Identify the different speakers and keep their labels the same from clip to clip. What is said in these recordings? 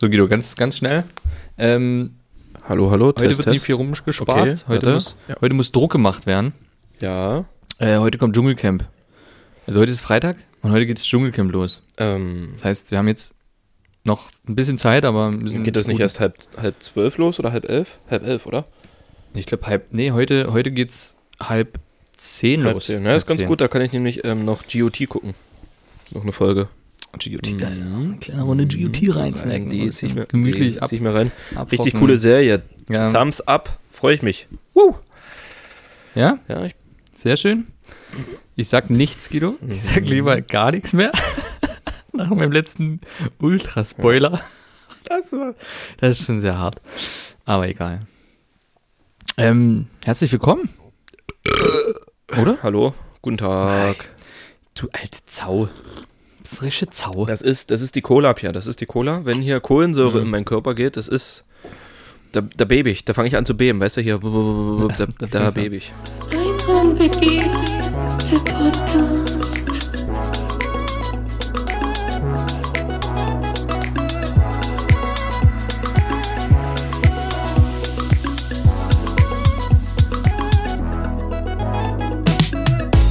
Speaker 1: So, Guido, ganz, ganz schnell. Ähm,
Speaker 2: Hallo, hallo,
Speaker 1: heute
Speaker 2: Test,
Speaker 1: wird nicht
Speaker 2: Test.
Speaker 1: viel rumgespaßt.
Speaker 2: Okay,
Speaker 1: heute, muss,
Speaker 2: Ja.
Speaker 1: heute muss Druck gemacht werden.
Speaker 2: Ja,
Speaker 1: Äh, heute kommt Dschungelcamp. Also heute ist Freitag und heute geht das Dschungelcamp los.
Speaker 2: ähm,
Speaker 1: Das heißt, wir haben jetzt noch ein bisschen Zeit, aber ein bisschen
Speaker 2: geht das nicht erst halb, halb zwölf los oder halb elf? Halb elf, oder?
Speaker 1: Ich glaube halb. Nee, heute, heute geht's halb zehn
Speaker 2: Halb
Speaker 1: los.
Speaker 2: zehn. Ja, ist
Speaker 1: Halb
Speaker 2: ganz
Speaker 1: zehn.
Speaker 2: gut, da kann ich nämlich ähm, noch GOT gucken. Noch eine Folge.
Speaker 1: GOT,
Speaker 2: Mhm.
Speaker 1: geil. Eine kleine Runde GOT reinsnacken.
Speaker 2: Die zieh ich mir,
Speaker 1: gemütlich
Speaker 2: die
Speaker 1: ab.
Speaker 2: zieh ich mir rein. Richtig
Speaker 1: abrocken.
Speaker 2: coole Serie.
Speaker 1: Ja.
Speaker 2: Thumbs up. Freue ich mich. Woo!
Speaker 1: ja,
Speaker 2: Ja, ich,
Speaker 1: sehr schön. Ich sag nichts, Guido. Ich sag
Speaker 2: Mhm.
Speaker 1: lieber gar nichts mehr. Nach meinem letzten Ultra-Spoiler. Das, war, das ist schon sehr hart. Aber egal. Ähm, herzlich willkommen. Oder?
Speaker 2: hallo, guten Tag.
Speaker 1: Du alte Zau. Das ist rische Zau.
Speaker 2: Das ist, das ist die Cola, Pia. Das ist die Cola. Wenn hier Kohlensäure
Speaker 1: Mhm.
Speaker 2: in meinen Körper geht, das ist. Da, da bebe ich. Da fange ich an zu beben. Weißt du, hier. Da,
Speaker 1: da
Speaker 2: da bebe ich.
Speaker 3: Der Podcast.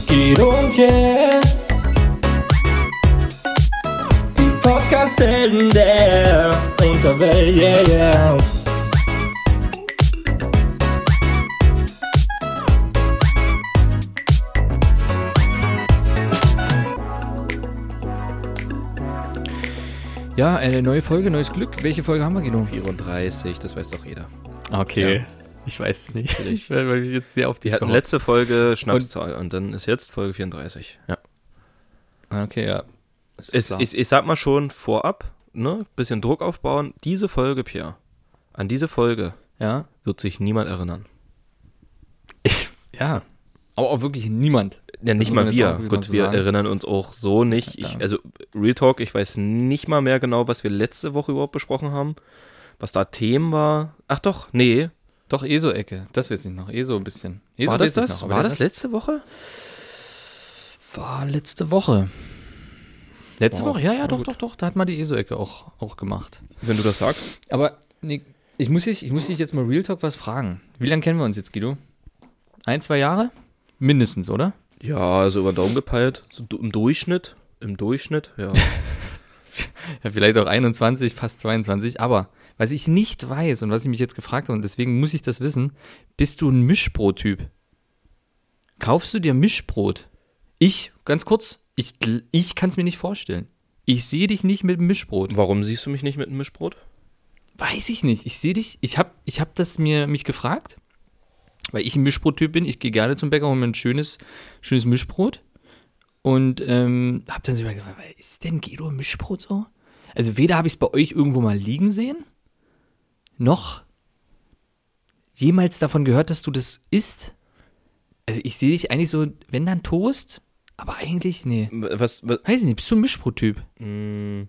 Speaker 4: Guido und Jen. Podcast-Helden der Unterwelt, yeah, yeah.
Speaker 1: Ja, eine neue Folge, neues Glück. Welche Folge haben wir, Guido?
Speaker 2: 34, das weiß doch jeder.
Speaker 1: Okay.
Speaker 2: Ja.
Speaker 1: Ich weiß es nicht. Ich, weil ich jetzt sehr auf
Speaker 2: Die hatten letzte Folge Schnapszahl und, dann ist jetzt Folge 34. Ja.
Speaker 1: Okay, ja. So.
Speaker 2: ich, ich sag mal schon vorab, ne, bisschen Druck aufbauen. Diese Folge, Pierre, an diese Folge
Speaker 1: ja.
Speaker 2: wird sich niemand erinnern.
Speaker 1: Ich, ja. Aber auch wirklich niemand.
Speaker 2: Ja, nicht
Speaker 1: muss
Speaker 2: mal wir.
Speaker 1: auch
Speaker 2: Gut, wir
Speaker 1: sagen.
Speaker 2: erinnern uns auch so nicht.
Speaker 1: Ja,
Speaker 2: Ich, also, Real Talk, ich weiß nicht mal mehr genau, was wir letzte Woche überhaupt besprochen haben. Was da Themen war. Ach doch, nee.
Speaker 1: Doch, ESO-Ecke. Das weiß ich noch. ESO ein bisschen. ESO
Speaker 2: war das
Speaker 1: ich
Speaker 2: das?
Speaker 1: Noch,
Speaker 2: war das letzte Woche?
Speaker 1: War letzte Woche. Letzte Woche? Ja, ja, doch, doch, doch. Da hat man die ESO-Ecke auch, auch gemacht.
Speaker 2: Wenn du das sagst.
Speaker 1: Aber nee, ich, muss dich, ich muss dich jetzt mal Real Talk was fragen. Wie lange kennen wir uns jetzt, Guido? Ein, zwei Jahre? Mindestens, oder?
Speaker 2: Ja, also über den Daumen gepeilt. So im Durchschnitt. Im Durchschnitt, ja.
Speaker 1: Ja, vielleicht auch 21, fast 22. Aber was ich nicht weiß und was ich mich jetzt gefragt habe, und deswegen muss ich das wissen, bist du ein Mischbrot-Typ? Kaufst du dir Mischbrot? Ich, ganz kurz, ich, ich kann es mir nicht vorstellen. Ich sehe dich nicht mit dem Mischbrot.
Speaker 2: Warum siehst du mich nicht mit einem Mischbrot?
Speaker 1: Weiß ich nicht. Ich sehe dich, ich habe ich hab das mir mich gefragt, weil ich ein Mischbrot-Typ bin. Ich gehe gerne zum Bäcker und mir ein schönes, schönes Mischbrot. Und ähm, habe dann so überlegt, ist denn Guido ein Mischbrot so? Also weder habe ich es bei euch irgendwo mal liegen sehen, noch jemals davon gehört, dass du das isst. Also ich sehe dich eigentlich so, wenn dann Toast, aber eigentlich, nee.
Speaker 2: Was, was
Speaker 1: Weiß ich nicht, bist du ein Mischbrot-Typ?
Speaker 2: Mm,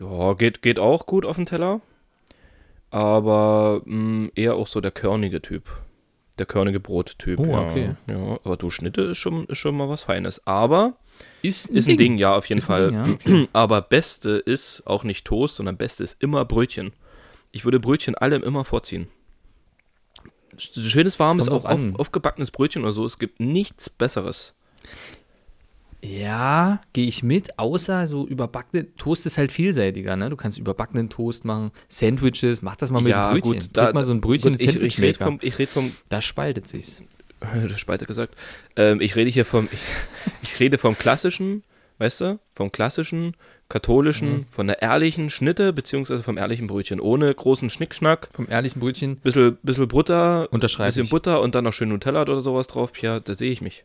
Speaker 2: Ja, geht, geht auch gut auf den Teller. Aber mm, eher auch so der körnige Typ. Der körnige Brottyp.
Speaker 1: Oh,
Speaker 2: ja.
Speaker 1: okay.
Speaker 2: Ja, aber du Schnitte ist schon, ist schon mal was Feines. Aber
Speaker 1: Ist
Speaker 2: ist ein Ding, ja, auf jeden
Speaker 1: Ist ein
Speaker 2: Fall.
Speaker 1: Ding, ja.
Speaker 2: Aber Beste ist auch nicht Toast, sondern Beste ist immer Brötchen. Ich würde Brötchen allem immer vorziehen. Sch- Schönes, warmes, auch auf, aufgebackenes Brötchen oder so. Es gibt nichts Besseres.
Speaker 1: Ja, gehe ich mit, außer so überbackene Toast ist halt vielseitiger, ne? Du kannst überbackenen Toast machen, Sandwiches, mach das mal mit
Speaker 2: ja,
Speaker 1: Brötchen.
Speaker 2: gut, da,
Speaker 1: mal so ein Brötchen
Speaker 2: gut, ich, ich rede vom, ich red vom
Speaker 1: Da spaltet sich's.
Speaker 2: das Spalte gesagt. Ähm, ich rede hier vom, ich, ich rede vom klassischen, weißt du, vom klassischen, katholischen,
Speaker 1: Mhm.
Speaker 2: von der ehrlichen Schnitte, beziehungsweise vom ehrlichen Brötchen, ohne großen Schnickschnack,
Speaker 1: Vom ehrlichen Brötchen
Speaker 2: bisschen, bisschen Butter,
Speaker 1: unterschreibe
Speaker 2: bisschen
Speaker 1: ich.
Speaker 2: Butter und dann noch schön Nutella oder sowas drauf, ja, da sehe ich mich.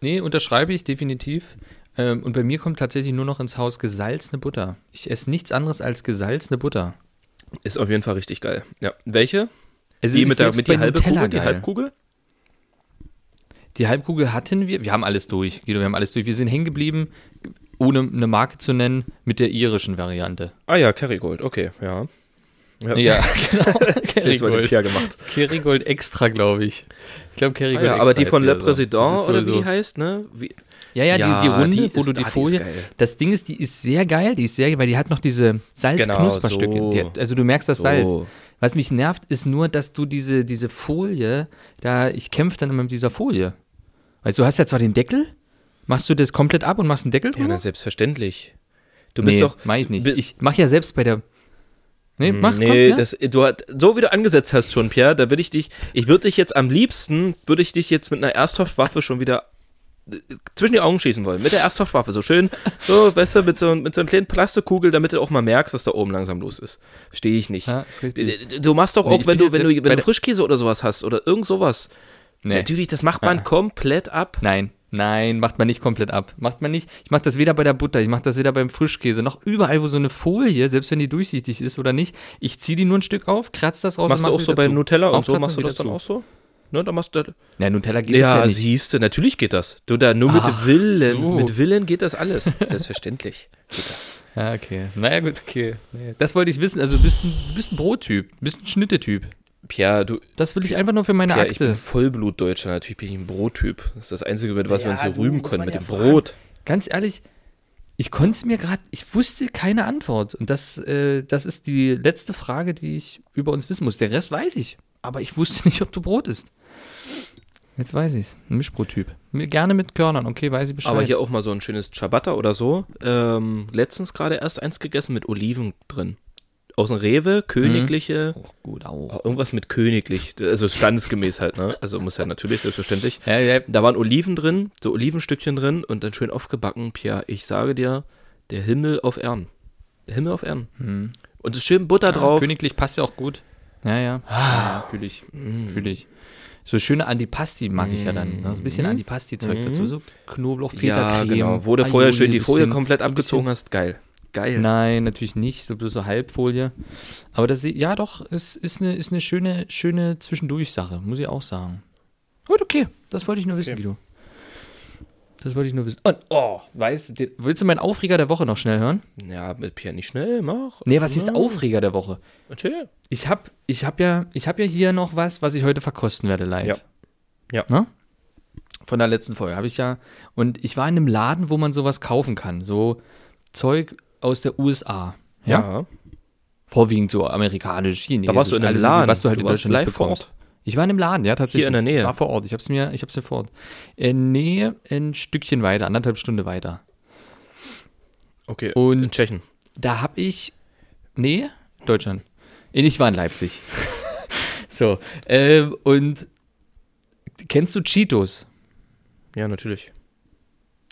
Speaker 1: Nee, unterschreibe ich definitiv. Ähm, und bei mir kommt tatsächlich nur noch ins Haus gesalzene Butter. Ich esse nichts anderes als gesalzene Butter.
Speaker 2: Ist auf jeden Fall richtig geil. Ja, welche?
Speaker 1: Also
Speaker 2: Die mit der, mit die halbe
Speaker 1: Nutella
Speaker 2: Kugel, die. Halbkugel?
Speaker 1: Die Halbkugel hatten wir. Wir haben alles durch, Guido, wir haben alles durch. Wir sind hängen geblieben, ohne eine Marke zu nennen, mit der irischen Variante.
Speaker 2: Ah ja, Kerrygold, okay, ja. Ja,
Speaker 1: Ja, genau. Kerrygold.
Speaker 2: Gemacht.
Speaker 1: Kerrygold extra, glaube ich. Ich glaube
Speaker 2: Ah,
Speaker 1: Kerrygold
Speaker 2: ja,
Speaker 1: extra.
Speaker 2: aber die von Le. Président,
Speaker 1: ist
Speaker 2: oder wie die heißt, ne? Wie,
Speaker 1: Ja, ja,
Speaker 2: Ja,
Speaker 1: die, die Runde,
Speaker 2: die
Speaker 1: wo
Speaker 2: ist-
Speaker 1: du die
Speaker 2: ah,
Speaker 1: Folie. das Ding ist, die ist sehr geil, die ist sehr geil, weil die hat noch diese Salz-Knusperstücke.
Speaker 2: Genau, so.
Speaker 1: Die also du merkst das
Speaker 2: So.
Speaker 1: Salz. Was mich nervt, ist nur, dass du diese, diese Folie, da, ich kämpfe dann immer mit dieser Folie. Weißt du, du hast ja zwar den Deckel, machst du das komplett ab und machst einen Deckel
Speaker 2: Ja,
Speaker 1: drüber?
Speaker 2: na, selbstverständlich. Du bist
Speaker 1: nee,
Speaker 2: doch.
Speaker 1: mach ich nicht. ich mach ja selbst bei der. Nee, mach
Speaker 2: nee,
Speaker 1: komm, ja?
Speaker 2: das, du hat, so wie du angesetzt hast schon, Pierre, da würde ich dich, ich würde dich jetzt am liebsten, würde ich dich jetzt mit einer Airsoft-Waffe schon wieder äh, zwischen die Augen schießen wollen. Mit der Airsoft-Waffe, so schön, so, weißt du, mit so, mit so einer kleinen Plastikkugel, damit du auch mal merkst, was da oben langsam los ist. Verstehe ich nicht.
Speaker 1: Ja, ist richtig.
Speaker 2: Du- machst doch
Speaker 1: Nee,
Speaker 2: auch,
Speaker 1: ich
Speaker 2: wenn du, wenn du, wenn du Frischkäse oder sowas hast oder irgend sowas.
Speaker 1: Nee.
Speaker 2: Natürlich, das macht man
Speaker 1: Ah.
Speaker 2: komplett ab.
Speaker 1: Nein, nein, macht man nicht komplett ab. Macht man nicht. Ich mache das weder bei der Butter, ich mache das weder beim Frischkäse, noch überall, wo so eine Folie, selbst wenn die durchsichtig ist oder nicht. Ich ziehe die nur ein Stück auf, kratze das raus
Speaker 2: Machst du
Speaker 1: und
Speaker 2: auch
Speaker 1: mach
Speaker 2: so bei
Speaker 1: zu.
Speaker 2: Nutella und so,
Speaker 1: Aufkratzen
Speaker 2: machst du das dann auch so? Ne, da machst du,
Speaker 1: Ja, Nutella geht
Speaker 2: ja,
Speaker 1: ja nicht.
Speaker 2: siehst du, natürlich geht das. Du, da nur mit
Speaker 1: Ach
Speaker 2: Willen,
Speaker 1: so.
Speaker 2: mit Willen geht das alles. Selbstverständlich geht das.
Speaker 1: Ja, okay. Naja, gut, okay. Das wollte ich wissen. Also, du bist ein, du bist ein Brottyp, du bist ein Schnittetyp.
Speaker 2: Pierre, du,
Speaker 1: Das will ich einfach nur für meine
Speaker 2: Pierre, ich bin
Speaker 1: Akte.
Speaker 2: Vollblutdeutscher, natürlich bin ich ein Brottyp. Das ist das Einzige, mit was wir uns
Speaker 1: Ja,
Speaker 2: hier
Speaker 1: du,
Speaker 2: rühmen können, mit
Speaker 1: ja
Speaker 2: dem
Speaker 1: fragen.
Speaker 2: Brot.
Speaker 1: Ganz ehrlich, ich konnte es mir gerade, ich wusste keine Antwort. Und das, äh, das ist die letzte Frage, die ich über uns wissen muss. Der Rest weiß ich. Aber ich wusste nicht, ob du Brot isst. Jetzt weiß ich's. Ein Mischbrottyp. Mir- Gerne mit Körnern, okay, weiß ich Bescheid.
Speaker 2: Aber hier auch mal so ein schönes Ciabatta oder so. Ähm, letztens gerade erst eins gegessen mit Oliven drin. Aus dem Rewe, königliche,
Speaker 1: oh, gut, au.
Speaker 2: oh, irgendwas mit königlich, also standesgemäß halt, ne? Also muss ja natürlich, selbstverständlich.
Speaker 1: Ja, ja,
Speaker 2: Da waren Oliven drin, so Olivenstückchen drin und dann schön aufgebacken. Pierre, ich sage dir, der Himmel auf Erden. Der Himmel auf Erden.
Speaker 1: Hm.
Speaker 2: Und es ist schön Butter
Speaker 1: Ja,
Speaker 2: drauf.
Speaker 1: Königlich passt ja auch gut. Ja, ja. ja, ja fühle ich. Fühle ich. So schöne Antipasti mag ich ja dann. ne? So ein bisschen Antipasti-Zeug dazu. So Knoblauch,
Speaker 2: Mhm. ja, genau. Wo du vorher schön die Folie komplett abgezogen hast. Geil. Geil.
Speaker 1: Nein, natürlich nicht. So bloß so Halbfolie. Aber das, ja doch, es ist eine, ist eine schöne, schöne Zwischendurch-Sache, muss ich auch sagen. Gut, okay. Das wollte ich nur wissen, Guido. Das wollte ich nur wissen. Und, oh, weißt du, willst du meinen Aufreger der Woche noch schnell hören?
Speaker 2: Ja, mit Pierre nicht schnell, mach.
Speaker 1: Nee, was ist. Aufreger der Woche?
Speaker 2: Erzähl.
Speaker 1: Ich hab, ich hab ja, ich hab ja hier noch was, was ich heute verkosten werde live.
Speaker 2: Ja. Ja.
Speaker 1: Ne? Von der letzten Folge habe ich ja. Und ich war in einem Laden, wo man sowas kaufen kann. So Zeug aus der USA. Ja.
Speaker 2: Ja.
Speaker 1: Vorwiegend so amerikanisch, chinesisch.
Speaker 2: Da warst du in einem
Speaker 1: alle-
Speaker 2: Laden.
Speaker 1: Was du halt
Speaker 2: Du
Speaker 1: in Deutschland
Speaker 2: live vor. Ort.
Speaker 1: Ich war in einem Laden, ja, tatsächlich.
Speaker 2: Hier in der Nähe.
Speaker 1: Ich war vor Ort. Ich hab's mir, ich hab's mir vor Ort. In Nähe, ein Stückchen weiter, anderthalb Stunde weiter.
Speaker 2: Okay.
Speaker 1: Und-
Speaker 2: in Tschechien.
Speaker 1: Da hab ich. Nee, Deutschland. Ich war in Leipzig. so. Ähm, und kennst du Cheetos?
Speaker 2: Ja, natürlich.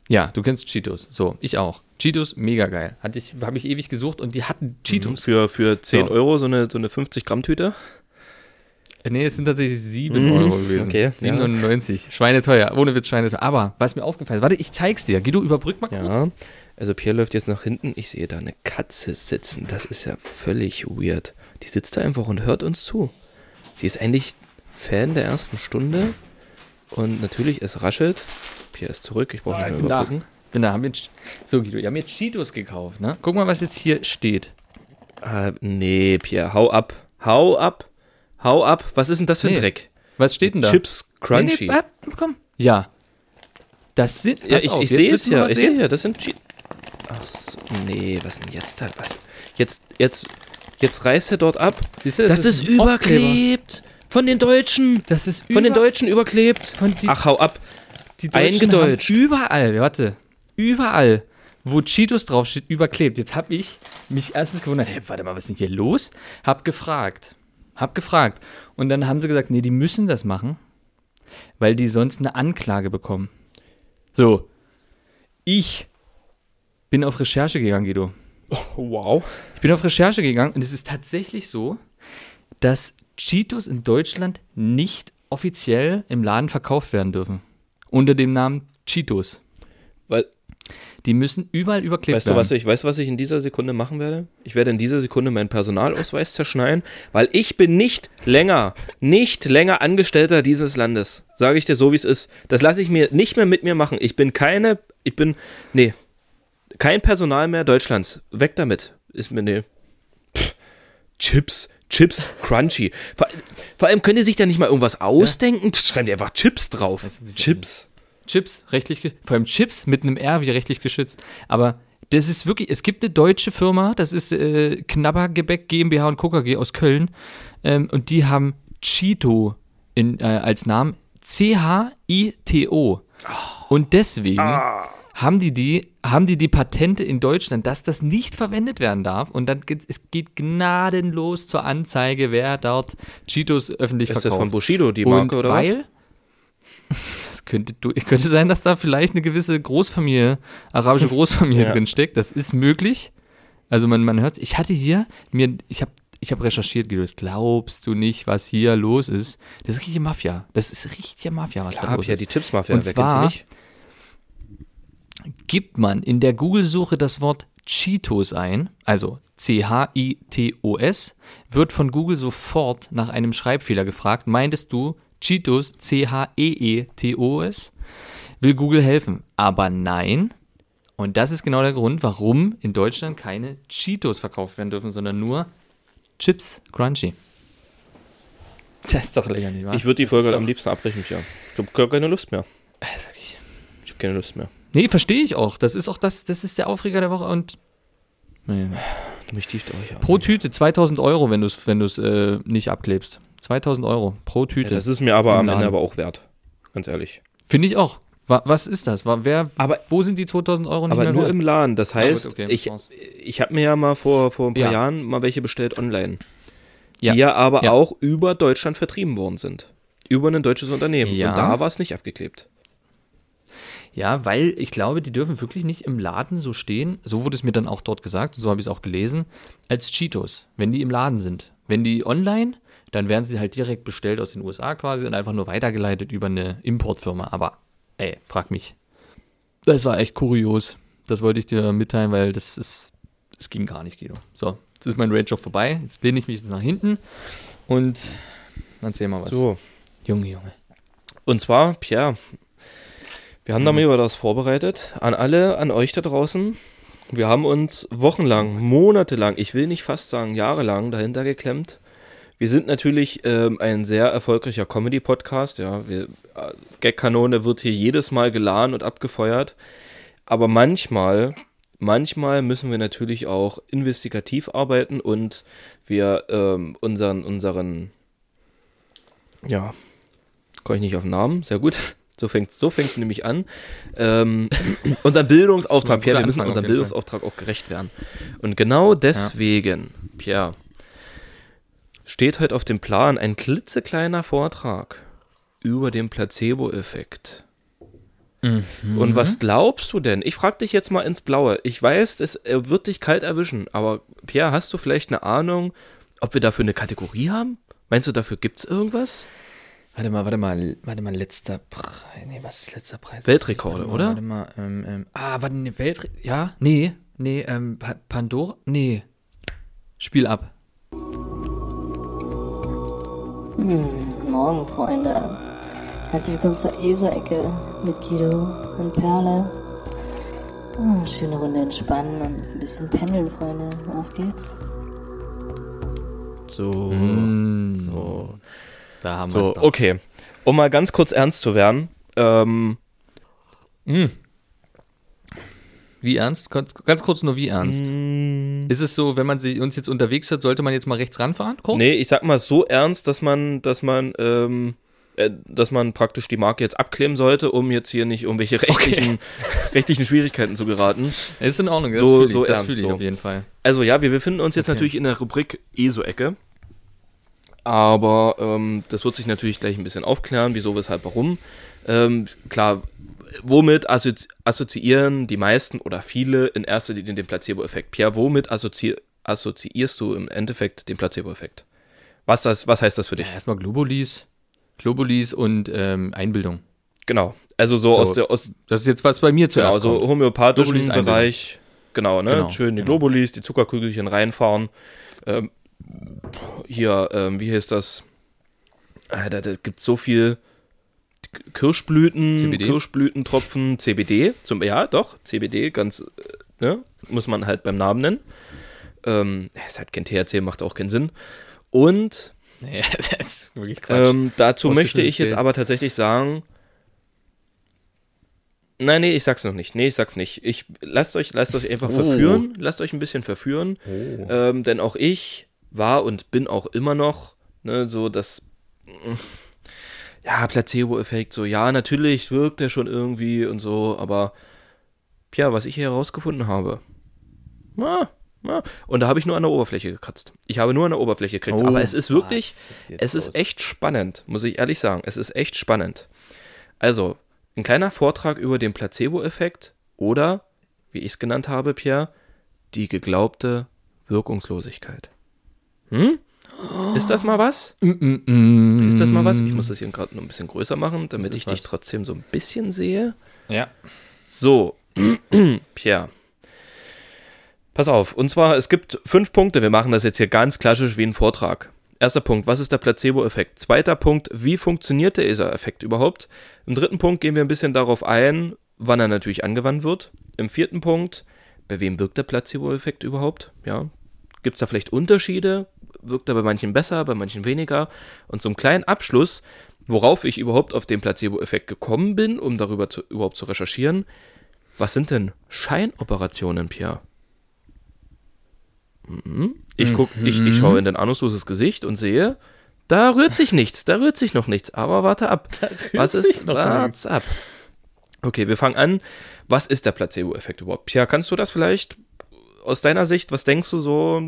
Speaker 1: Ja, du kennst Cheetos. So, ich auch. Cheetos, mega geil. Hatte ich, habe ich ewig gesucht und die hatten Cheetos.
Speaker 2: Für, für 10
Speaker 1: So.
Speaker 2: Euro so eine, so eine 50-Gramm-Tüte.
Speaker 1: Äh, Nee, es sind tatsächlich 7
Speaker 2: Mhm,
Speaker 1: Euro gewesen.
Speaker 2: okay,
Speaker 1: 7,99. Schweineteuer. Ohne Witz, schweineteuer. Aber was mir aufgefallen ist, warte, ich zeig's dir. Guido, überbrück mal kurz.
Speaker 2: Ja. Also Pierre läuft jetzt nach hinten. Ich sehe da eine Katze sitzen. Das ist ja völlig weird. Die sitzt da einfach und hört uns zu. Sie ist eigentlich Fan der ersten Stunde. Und natürlich, es raschelt. Pierre ist zurück. Ich brauche
Speaker 1: Ah,
Speaker 2: nicht
Speaker 1: ich
Speaker 2: mehr
Speaker 1: bin da. Bin da, haben wir, so Guido, wir haben jetzt Cheetos gekauft, ne? Guck mal, was jetzt hier steht.
Speaker 2: Ah, nee, Pierre, hau ab. Hau ab. Hau ab. Was ist denn das für ein
Speaker 1: Nee.
Speaker 2: Dreck?
Speaker 1: Was steht denn da?
Speaker 2: Chips Crunchy.
Speaker 1: Nee, nee, äh, komm. Ja. Das sind,
Speaker 2: ja, ich,
Speaker 1: auf,
Speaker 2: ich sehe es ja. Ich sehe ja, das sind Cheat. Ach so, nee, was denn jetzt da? Was? Jetzt, jetzt, jetzt reißt er dort ab.
Speaker 1: Siehst du,
Speaker 2: Das, ist
Speaker 1: ein Aufkleber.
Speaker 2: Von den Deutschen.
Speaker 1: Das ist
Speaker 2: Von den Deutschen überklebt.
Speaker 1: Von die,
Speaker 2: Ach, hau ab.
Speaker 1: die Deutschen
Speaker 2: eingedeutscht.
Speaker 1: haben überall, warte, überall, wo Cheetos draufsteht, überklebt. Jetzt habe ich mich erstens gewundert, hey, warte mal, was ist denn hier los? Hab gefragt. Hab gefragt. Und dann haben sie gesagt, nee, die müssen das machen, weil die sonst eine Anklage bekommen. So. Ich bin auf Recherche gegangen, Guido.
Speaker 2: Wow.
Speaker 1: Ich bin auf Recherche gegangen und es ist tatsächlich so, dass Cheetos in Deutschland nicht offiziell im Laden verkauft werden dürfen. Unter dem Namen Cheetos.
Speaker 2: Weil,
Speaker 1: Die müssen überall überklebt
Speaker 2: weißt du,
Speaker 1: werden.
Speaker 2: was ich, weißt du, was ich in dieser Sekunde machen werde? Ich werde in dieser Sekunde meinen Personalausweis zerschneiden, weil ich bin nicht länger, nicht länger Angestellter dieses Landes. Sage ich dir so, wie es ist. Das lasse ich mir nicht mehr mit mir machen. Ich bin keine, ich bin, nee, kein Personal mehr Deutschlands. Weg damit. Ist mir, nee. Pff, Chips, Chips, Crunchy. Vor, vor allem können die sich da nicht mal irgendwas ausdenken. Schreiben die einfach Chips drauf. Chips.
Speaker 1: Chips, rechtlich, vor allem Chips mit einem R wie rechtlich geschützt. Aber das ist wirklich, es gibt eine deutsche Firma, das ist äh, Knabbergebäck GmbH und Co. KG aus Köln. Ähm, und die haben Cheeto in, äh, als Namen. C-H-I-T-O. Und deswegen haben die die, haben die die Patente in Deutschland, dass das nicht verwendet werden darf. Und dann geht es geht gnadenlos zur Anzeige, wer dort Cheetos öffentlich
Speaker 2: Ist das
Speaker 1: verkauft.
Speaker 2: von Bushido die Marke
Speaker 1: und
Speaker 2: oder
Speaker 1: weil, Das könnte, könnte sein, dass da vielleicht eine gewisse Großfamilie, arabische Großfamilie
Speaker 2: Ja.
Speaker 1: drin steckt. Das ist möglich. Also man, man hört Ich hatte hier, mir, ich habe ich hab recherchiert, Guido, das glaubst du nicht, was hier los ist. Das ist richtige Mafia. Das ist richtige Mafia, was
Speaker 2: was?
Speaker 1: da
Speaker 2: Hab
Speaker 1: los
Speaker 2: ja
Speaker 1: ist.
Speaker 2: die Chips-Mafia,
Speaker 1: Und
Speaker 2: wer kennt sie nicht?
Speaker 1: Gibt man in der Google-Suche das Wort Cheetos ein, also C-H-I-T-O-S, wird von Google sofort nach einem Schreibfehler gefragt. Meintest du Cheetos, C-H-E-E-T-O-S? Will Google helfen? Aber nein. Und das ist genau der Grund, warum in Deutschland keine Cheetos verkauft werden dürfen, sondern nur Chips Crunchy. Das ist doch länger, nicht wahr?
Speaker 2: Ich würde die
Speaker 1: Das
Speaker 2: Folge am liebsten abbrechen, ja. Ich habe gar keine Lust mehr.
Speaker 1: Also
Speaker 2: keine Lust mehr.
Speaker 1: Nee, verstehe ich auch. Das ist auch das, das ist der Aufreger der Woche und nee.
Speaker 2: Mich tieft euch an.
Speaker 1: Pro Tüte 2000 Euro, wenn du es wenn du's, äh, nicht abklebst. 2000 Euro pro
Speaker 2: ja,
Speaker 1: Tüte.
Speaker 2: das ist mir aber am Ende
Speaker 1: Laden.
Speaker 2: aber auch wert. Ganz ehrlich.
Speaker 1: Finde ich auch. Wa was ist das? Wer,
Speaker 2: Aber-
Speaker 1: wo sind die 2000 Euro nicht
Speaker 2: Aber
Speaker 1: mehr
Speaker 2: nur
Speaker 1: wert?
Speaker 2: im Laden. Das heißt,
Speaker 1: okay,
Speaker 2: ich, ich habe mir ja mal vor, vor ein paar
Speaker 1: Ja.
Speaker 2: Jahren mal welche bestellt online.
Speaker 1: Ja.
Speaker 2: Die ja aber
Speaker 1: Ja.
Speaker 2: auch über Deutschland vertrieben worden sind. Über ein deutsches Unternehmen.
Speaker 1: Ja.
Speaker 2: Und da war es nicht abgeklebt.
Speaker 1: Ja, weil ich glaube, die dürfen wirklich nicht im Laden so stehen, so wurde es mir dann auch dort gesagt, und so habe ich es auch gelesen, als Cheetos, wenn die im Laden sind. Wenn die online, dann werden sie halt direkt bestellt aus den USA quasi und einfach nur weitergeleitet über eine Importfirma. Aber, ey, frag mich. Das war echt kurios. Das wollte ich dir mitteilen, weil das ist, das ging gar nicht, Guido. So, jetzt ist mein Rage auch vorbei. Jetzt lehne ich mich jetzt nach hinten und erzähl mal was.
Speaker 2: So.
Speaker 1: Junge, Junge.
Speaker 2: Und zwar, Pierre, wir haben da mal über das vorbereitet. An alle, an euch da draußen. Wir haben uns wochenlang, monatelang, ich will nicht fast sagen jahrelang dahinter geklemmt. Wir sind natürlich ähm, ein sehr erfolgreicher Comedy-Podcast. Ja, wir, äh, Gag-Kanone wird hier jedes Mal geladen und abgefeuert. Aber manchmal, manchmal müssen wir natürlich auch investigativ arbeiten und wir ähm, unseren, unseren, ja, komme ich nicht auf den Namen, sehr gut. So fängt so fängt's nämlich an. Ähm, unseren Bildungsauftrag, Pierre, wir müssen
Speaker 1: Anfang
Speaker 2: unserem Bildungsauftrag auch gerecht werden. Und genau deswegen, Pierre, steht heute auf dem Plan ein klitzekleiner Vortrag über den Placebo-Effekt. Und was glaubst du denn? Ich frage dich jetzt mal ins Blaue. Ich weiß, es wird dich kalt erwischen, aber Pierre, hast du vielleicht eine Ahnung, ob wir dafür eine Kategorie haben? Meinst du, dafür gibt's irgendwas?
Speaker 1: Warte mal, warte mal, warte mal, letzter Preis. Nee, was ist letzter Preis?
Speaker 2: Weltrekorde,
Speaker 1: warte mal,
Speaker 2: oder?
Speaker 1: Warte mal, ähm, ähm, ah, warte, ne, Weltre ja, nee, nee, ähm, pa Pandora, nee. Spiel ab.
Speaker 5: Morgen, Freunde. Herzlich willkommen zur ESO-Ecke mit Guido und Perle. Ah, schöne Runde entspannen und ein bisschen pendeln, Freunde. Auf geht's.
Speaker 2: So.
Speaker 1: Mm,
Speaker 2: So.
Speaker 1: Da haben
Speaker 2: So,
Speaker 1: wir's doch.
Speaker 2: okay. Um mal ganz kurz ernst zu werden. Ähm,
Speaker 1: Wie ernst? Ganz, kurz nur, wie ernst? Ist es so, wenn man sie, uns jetzt unterwegs hört, sollte man jetzt mal rechts ranfahren? Kurz?
Speaker 2: nee, ich sag mal so ernst, dass man, dass man, ähm, äh, dass man praktisch die Marke jetzt abkleben sollte, um jetzt hier nicht irgendwelche rechtlichen, rechtlichen Schwierigkeiten zu geraten.
Speaker 1: Ist in Ordnung, das
Speaker 2: So-
Speaker 1: fühle ich,
Speaker 2: so
Speaker 1: das
Speaker 2: ernst,
Speaker 1: fühle ich
Speaker 2: so.
Speaker 1: auf jeden Fall.
Speaker 2: Also ja, wir befinden uns jetzt
Speaker 1: Okay.
Speaker 2: natürlich in der Rubrik ESO-Ecke. Aber ähm, das wird sich natürlich gleich ein bisschen aufklären, wieso, weshalb, warum. Ähm, klar, womit assozi assoziieren die meisten oder viele in erster Linie den Placebo-Effekt? Pierre, womit assozi assoziierst du im Endeffekt den Placebo-Effekt? Was, das, was heißt das für dich?
Speaker 1: Ja, erstmal Globulis. Globulis und ähm, Einbildung.
Speaker 2: Genau. Also so,
Speaker 1: So,
Speaker 2: aus der aus,
Speaker 1: Das ist jetzt, was bei mir
Speaker 2: genau,
Speaker 1: zuerst
Speaker 2: so
Speaker 1: kommt.
Speaker 2: homöopathischen
Speaker 1: Einbildung.
Speaker 2: Bereich. Genau, ne?
Speaker 1: Genau,
Speaker 2: Schön die
Speaker 1: genau.
Speaker 2: Globulis, die Zuckerkügelchen reinfahren. Ähm, hier, ähm, wie heißt das? Ah, da, da gibt so viel Kirschblüten,
Speaker 1: CBD?
Speaker 2: Kirschblütentropfen, CBD. Zum, ja, doch, CBD, ganz, äh, ne? Muss man halt beim Namen nennen. Ähm, es hat kein THC, macht auch keinen Sinn. Und
Speaker 1: Nee, das ist wirklich Quatsch.
Speaker 2: ähm, dazu möchte ich jetzt aber tatsächlich sagen, Nein, nee, ich sag's noch nicht. Nee, ich sag's nicht. Ich lasst euch, lasst euch einfach
Speaker 1: Oh.
Speaker 2: verführen. Lasst euch ein bisschen verführen. Ähm, denn auch ich war und bin auch immer noch, ne, so das. Ja, Placebo-Effekt, so, ja, natürlich wirkt der schon irgendwie und so, aber ja, was ich hier herausgefunden habe. Na, na, und da habe ich nur an der Oberfläche gekratzt. Ich habe nur an der Oberfläche gekratzt.
Speaker 1: Oh,
Speaker 2: aber es ist wirklich,
Speaker 1: ist
Speaker 2: es ist
Speaker 1: los?
Speaker 2: echt spannend, muss ich ehrlich sagen. Es ist echt spannend. Also, ein kleiner Vortrag über den Placebo-Effekt oder, wie ich es genannt habe, Pierre, die geglaubte Wirkungslosigkeit. Hm? Ist das mal was?
Speaker 1: Mm,
Speaker 2: Ist das mal was? Ich muss das hier gerade noch ein bisschen größer machen, damit ich dich
Speaker 1: was.
Speaker 2: trotzdem so ein bisschen sehe.
Speaker 1: Ja.
Speaker 2: So, Pierre. Pass auf, und zwar, es gibt fünf Punkte. Wir machen das jetzt hier ganz klassisch wie ein Vortrag. Erster Punkt, was ist der Placebo-Effekt? Zweiter Punkt, wie funktioniert dieser Effekt überhaupt? Im dritten Punkt gehen wir ein bisschen darauf ein, wann er natürlich angewandt wird. Im vierten Punkt, bei wem wirkt der Placebo-Effekt überhaupt? Ja, gibt es da vielleicht Unterschiede? Wirkt er bei manchen besser, bei manchen weniger? Und zum kleinen Abschluss, worauf ich überhaupt auf den Placebo-Effekt gekommen bin, um darüber zu, überhaupt zu recherchieren, was sind denn Scheinoperationen, Pierre? Mhm. Ich guck, ich, ich schaue in dein ahnungsloses Gesicht und sehe, da rührt sich nichts, da rührt sich noch nichts. Aber warte ab. Was ist? Warte ab. Okay, wir fangen an. Was ist der Placebo-Effekt überhaupt? Pierre, kannst du das vielleicht aus deiner Sicht, was denkst du so,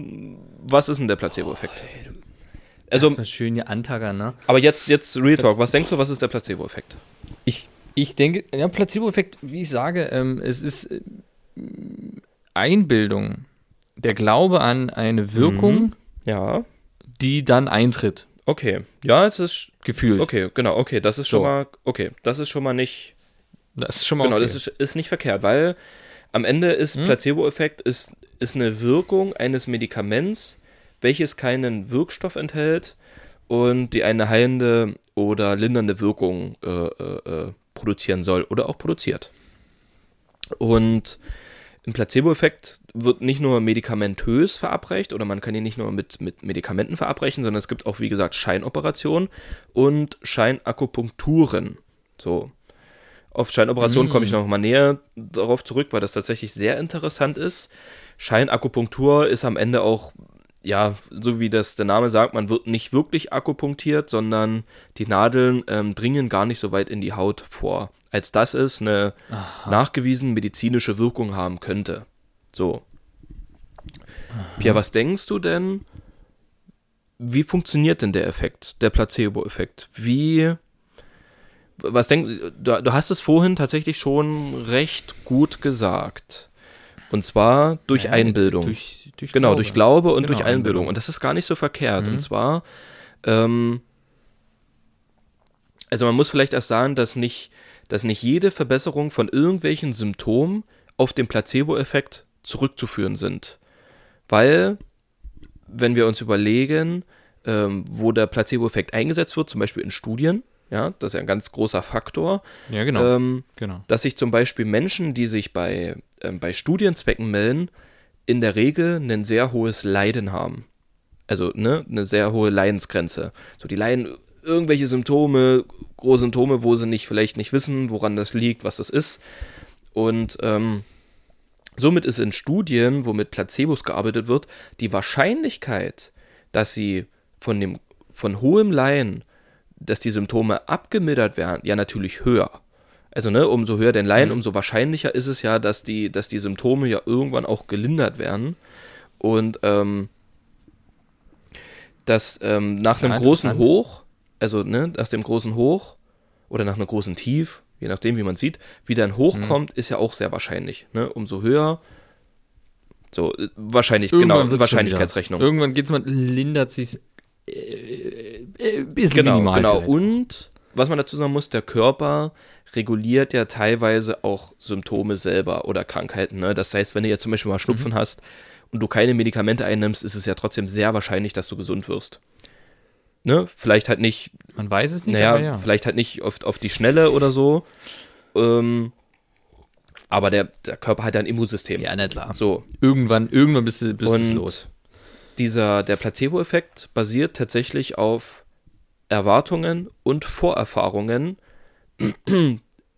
Speaker 2: was ist denn der Placebo-Effekt? Also,
Speaker 1: Mal schön hier antagern, ne?
Speaker 2: aber jetzt, jetzt Real Talk, was denkst du, was ist der Placebo-Effekt?
Speaker 1: Ich, ich denke, ja, Placebo-Effekt, wie ich sage, ähm, es ist äh, Einbildung, der Glaube an eine Wirkung,
Speaker 2: Ja,
Speaker 1: die dann eintritt,
Speaker 2: okay. Ja, es ist,
Speaker 1: gefühlt.
Speaker 2: okay, genau, okay, das ist schon
Speaker 1: So.
Speaker 2: mal, okay, das ist schon mal nicht,
Speaker 1: Das ist schon mal
Speaker 2: Genau,
Speaker 1: okay.
Speaker 2: das ist, ist nicht verkehrt, weil am Ende ist
Speaker 1: Hm?
Speaker 2: Placebo-Effekt ist, ist eine Wirkung eines Medikaments, welches keinen Wirkstoff enthält und die eine heilende oder lindernde Wirkung äh, äh, äh, produzieren soll oder auch produziert. Und im Placebo-Effekt wird nicht nur medikamentös verabreicht oder man kann ihn nicht nur mit, mit Medikamenten verabreichen, sondern es gibt auch, wie gesagt, Scheinoperationen und Scheinakupunkturen. So. Auf Scheinoperationen komme ich noch mal näher darauf zurück, weil das tatsächlich sehr interessant ist. Scheinakupunktur ist am Ende auch, ja, so wie das der Name sagt, man wird nicht wirklich akupunktiert, sondern die Nadeln ähm, dringen gar nicht so weit in die Haut vor, als dass es eine nachgewiesen medizinische Wirkung haben könnte. So. Pia, was denkst du denn? Wie funktioniert denn der Effekt, der Placebo-Effekt? Wie was denk, du, du hast es vorhin tatsächlich schon recht gut gesagt. Und zwar durch
Speaker 1: Ja,
Speaker 2: Einbildung.
Speaker 1: Durch, durch
Speaker 2: genau, durch Glaube und
Speaker 1: Genau,
Speaker 2: durch Einbildung.
Speaker 1: Einbildung.
Speaker 2: Und das ist gar nicht so verkehrt.
Speaker 1: Mhm.
Speaker 2: Und zwar, ähm, also man muss vielleicht erst sagen, dass nicht, dass nicht jede Verbesserung von irgendwelchen Symptomen auf den Placebo-Effekt zurückzuführen sind. Weil, wenn wir uns überlegen, ähm, wo der Placebo-Effekt eingesetzt wird, zum Beispiel in Studien, ja, das ist ja ein ganz großer Faktor,
Speaker 1: Ja, genau.
Speaker 2: ähm,
Speaker 1: genau.
Speaker 2: dass sich zum Beispiel Menschen, die sich bei, ähm, bei Studienzwecken melden, in der Regel ein sehr hohes Leiden haben. Also ne, eine sehr hohe Leidensgrenze. So, die leiden irgendwelche Symptome, große Symptome, wo sie nicht vielleicht nicht wissen, woran das liegt, was das ist. Und ähm, somit ist in Studien, wo mit Placebos gearbeitet wird, die Wahrscheinlichkeit, dass sie von dem von hohem Leiden, dass die Symptome abgemildert werden, ja natürlich höher. Also, ne, umso höher den Leiden, umso wahrscheinlicher ist es ja, dass die, dass die Symptome ja irgendwann auch gelindert werden. Und ähm, dass ähm, nach einem
Speaker 1: Ja,
Speaker 2: großen
Speaker 1: interessant.
Speaker 2: Hoch, also ne, nach dem großen Hoch oder nach einem großen Tief, je nachdem, wie man sieht, wieder ein Hoch kommt, ist ja auch sehr wahrscheinlich. Ne? Umso höher, so äh, wahrscheinlich,
Speaker 1: Irgendwann
Speaker 2: genau,
Speaker 1: wird's schon
Speaker 2: Wahrscheinlichkeitsrechnung.
Speaker 1: Irgendwann geht's mal, lindert sich's äh, bisschen
Speaker 2: Genau,
Speaker 1: minimal
Speaker 2: genau.
Speaker 1: vielleicht.
Speaker 2: Und was man dazu sagen muss, der Körper reguliert ja teilweise auch Symptome selber oder Krankheiten. Ne? Das heißt, wenn du jetzt zum Beispiel mal Schnupfen
Speaker 1: Mhm.
Speaker 2: hast und du keine Medikamente einnimmst, ist es ja trotzdem sehr wahrscheinlich, dass du gesund wirst. Ne? Vielleicht halt nicht,
Speaker 1: Man weiß es nicht,
Speaker 2: naja,
Speaker 1: ja.
Speaker 2: vielleicht halt nicht auf, auf die Schnelle oder so. Ähm, aber der, der Körper hat ja ein Immunsystem.
Speaker 1: Ja, na klar.
Speaker 2: So,
Speaker 1: Irgendwann, irgendwann bist du, bist
Speaker 2: und
Speaker 1: los.
Speaker 2: dieser, der Placebo-Effekt basiert tatsächlich auf Erwartungen und Vorerfahrungen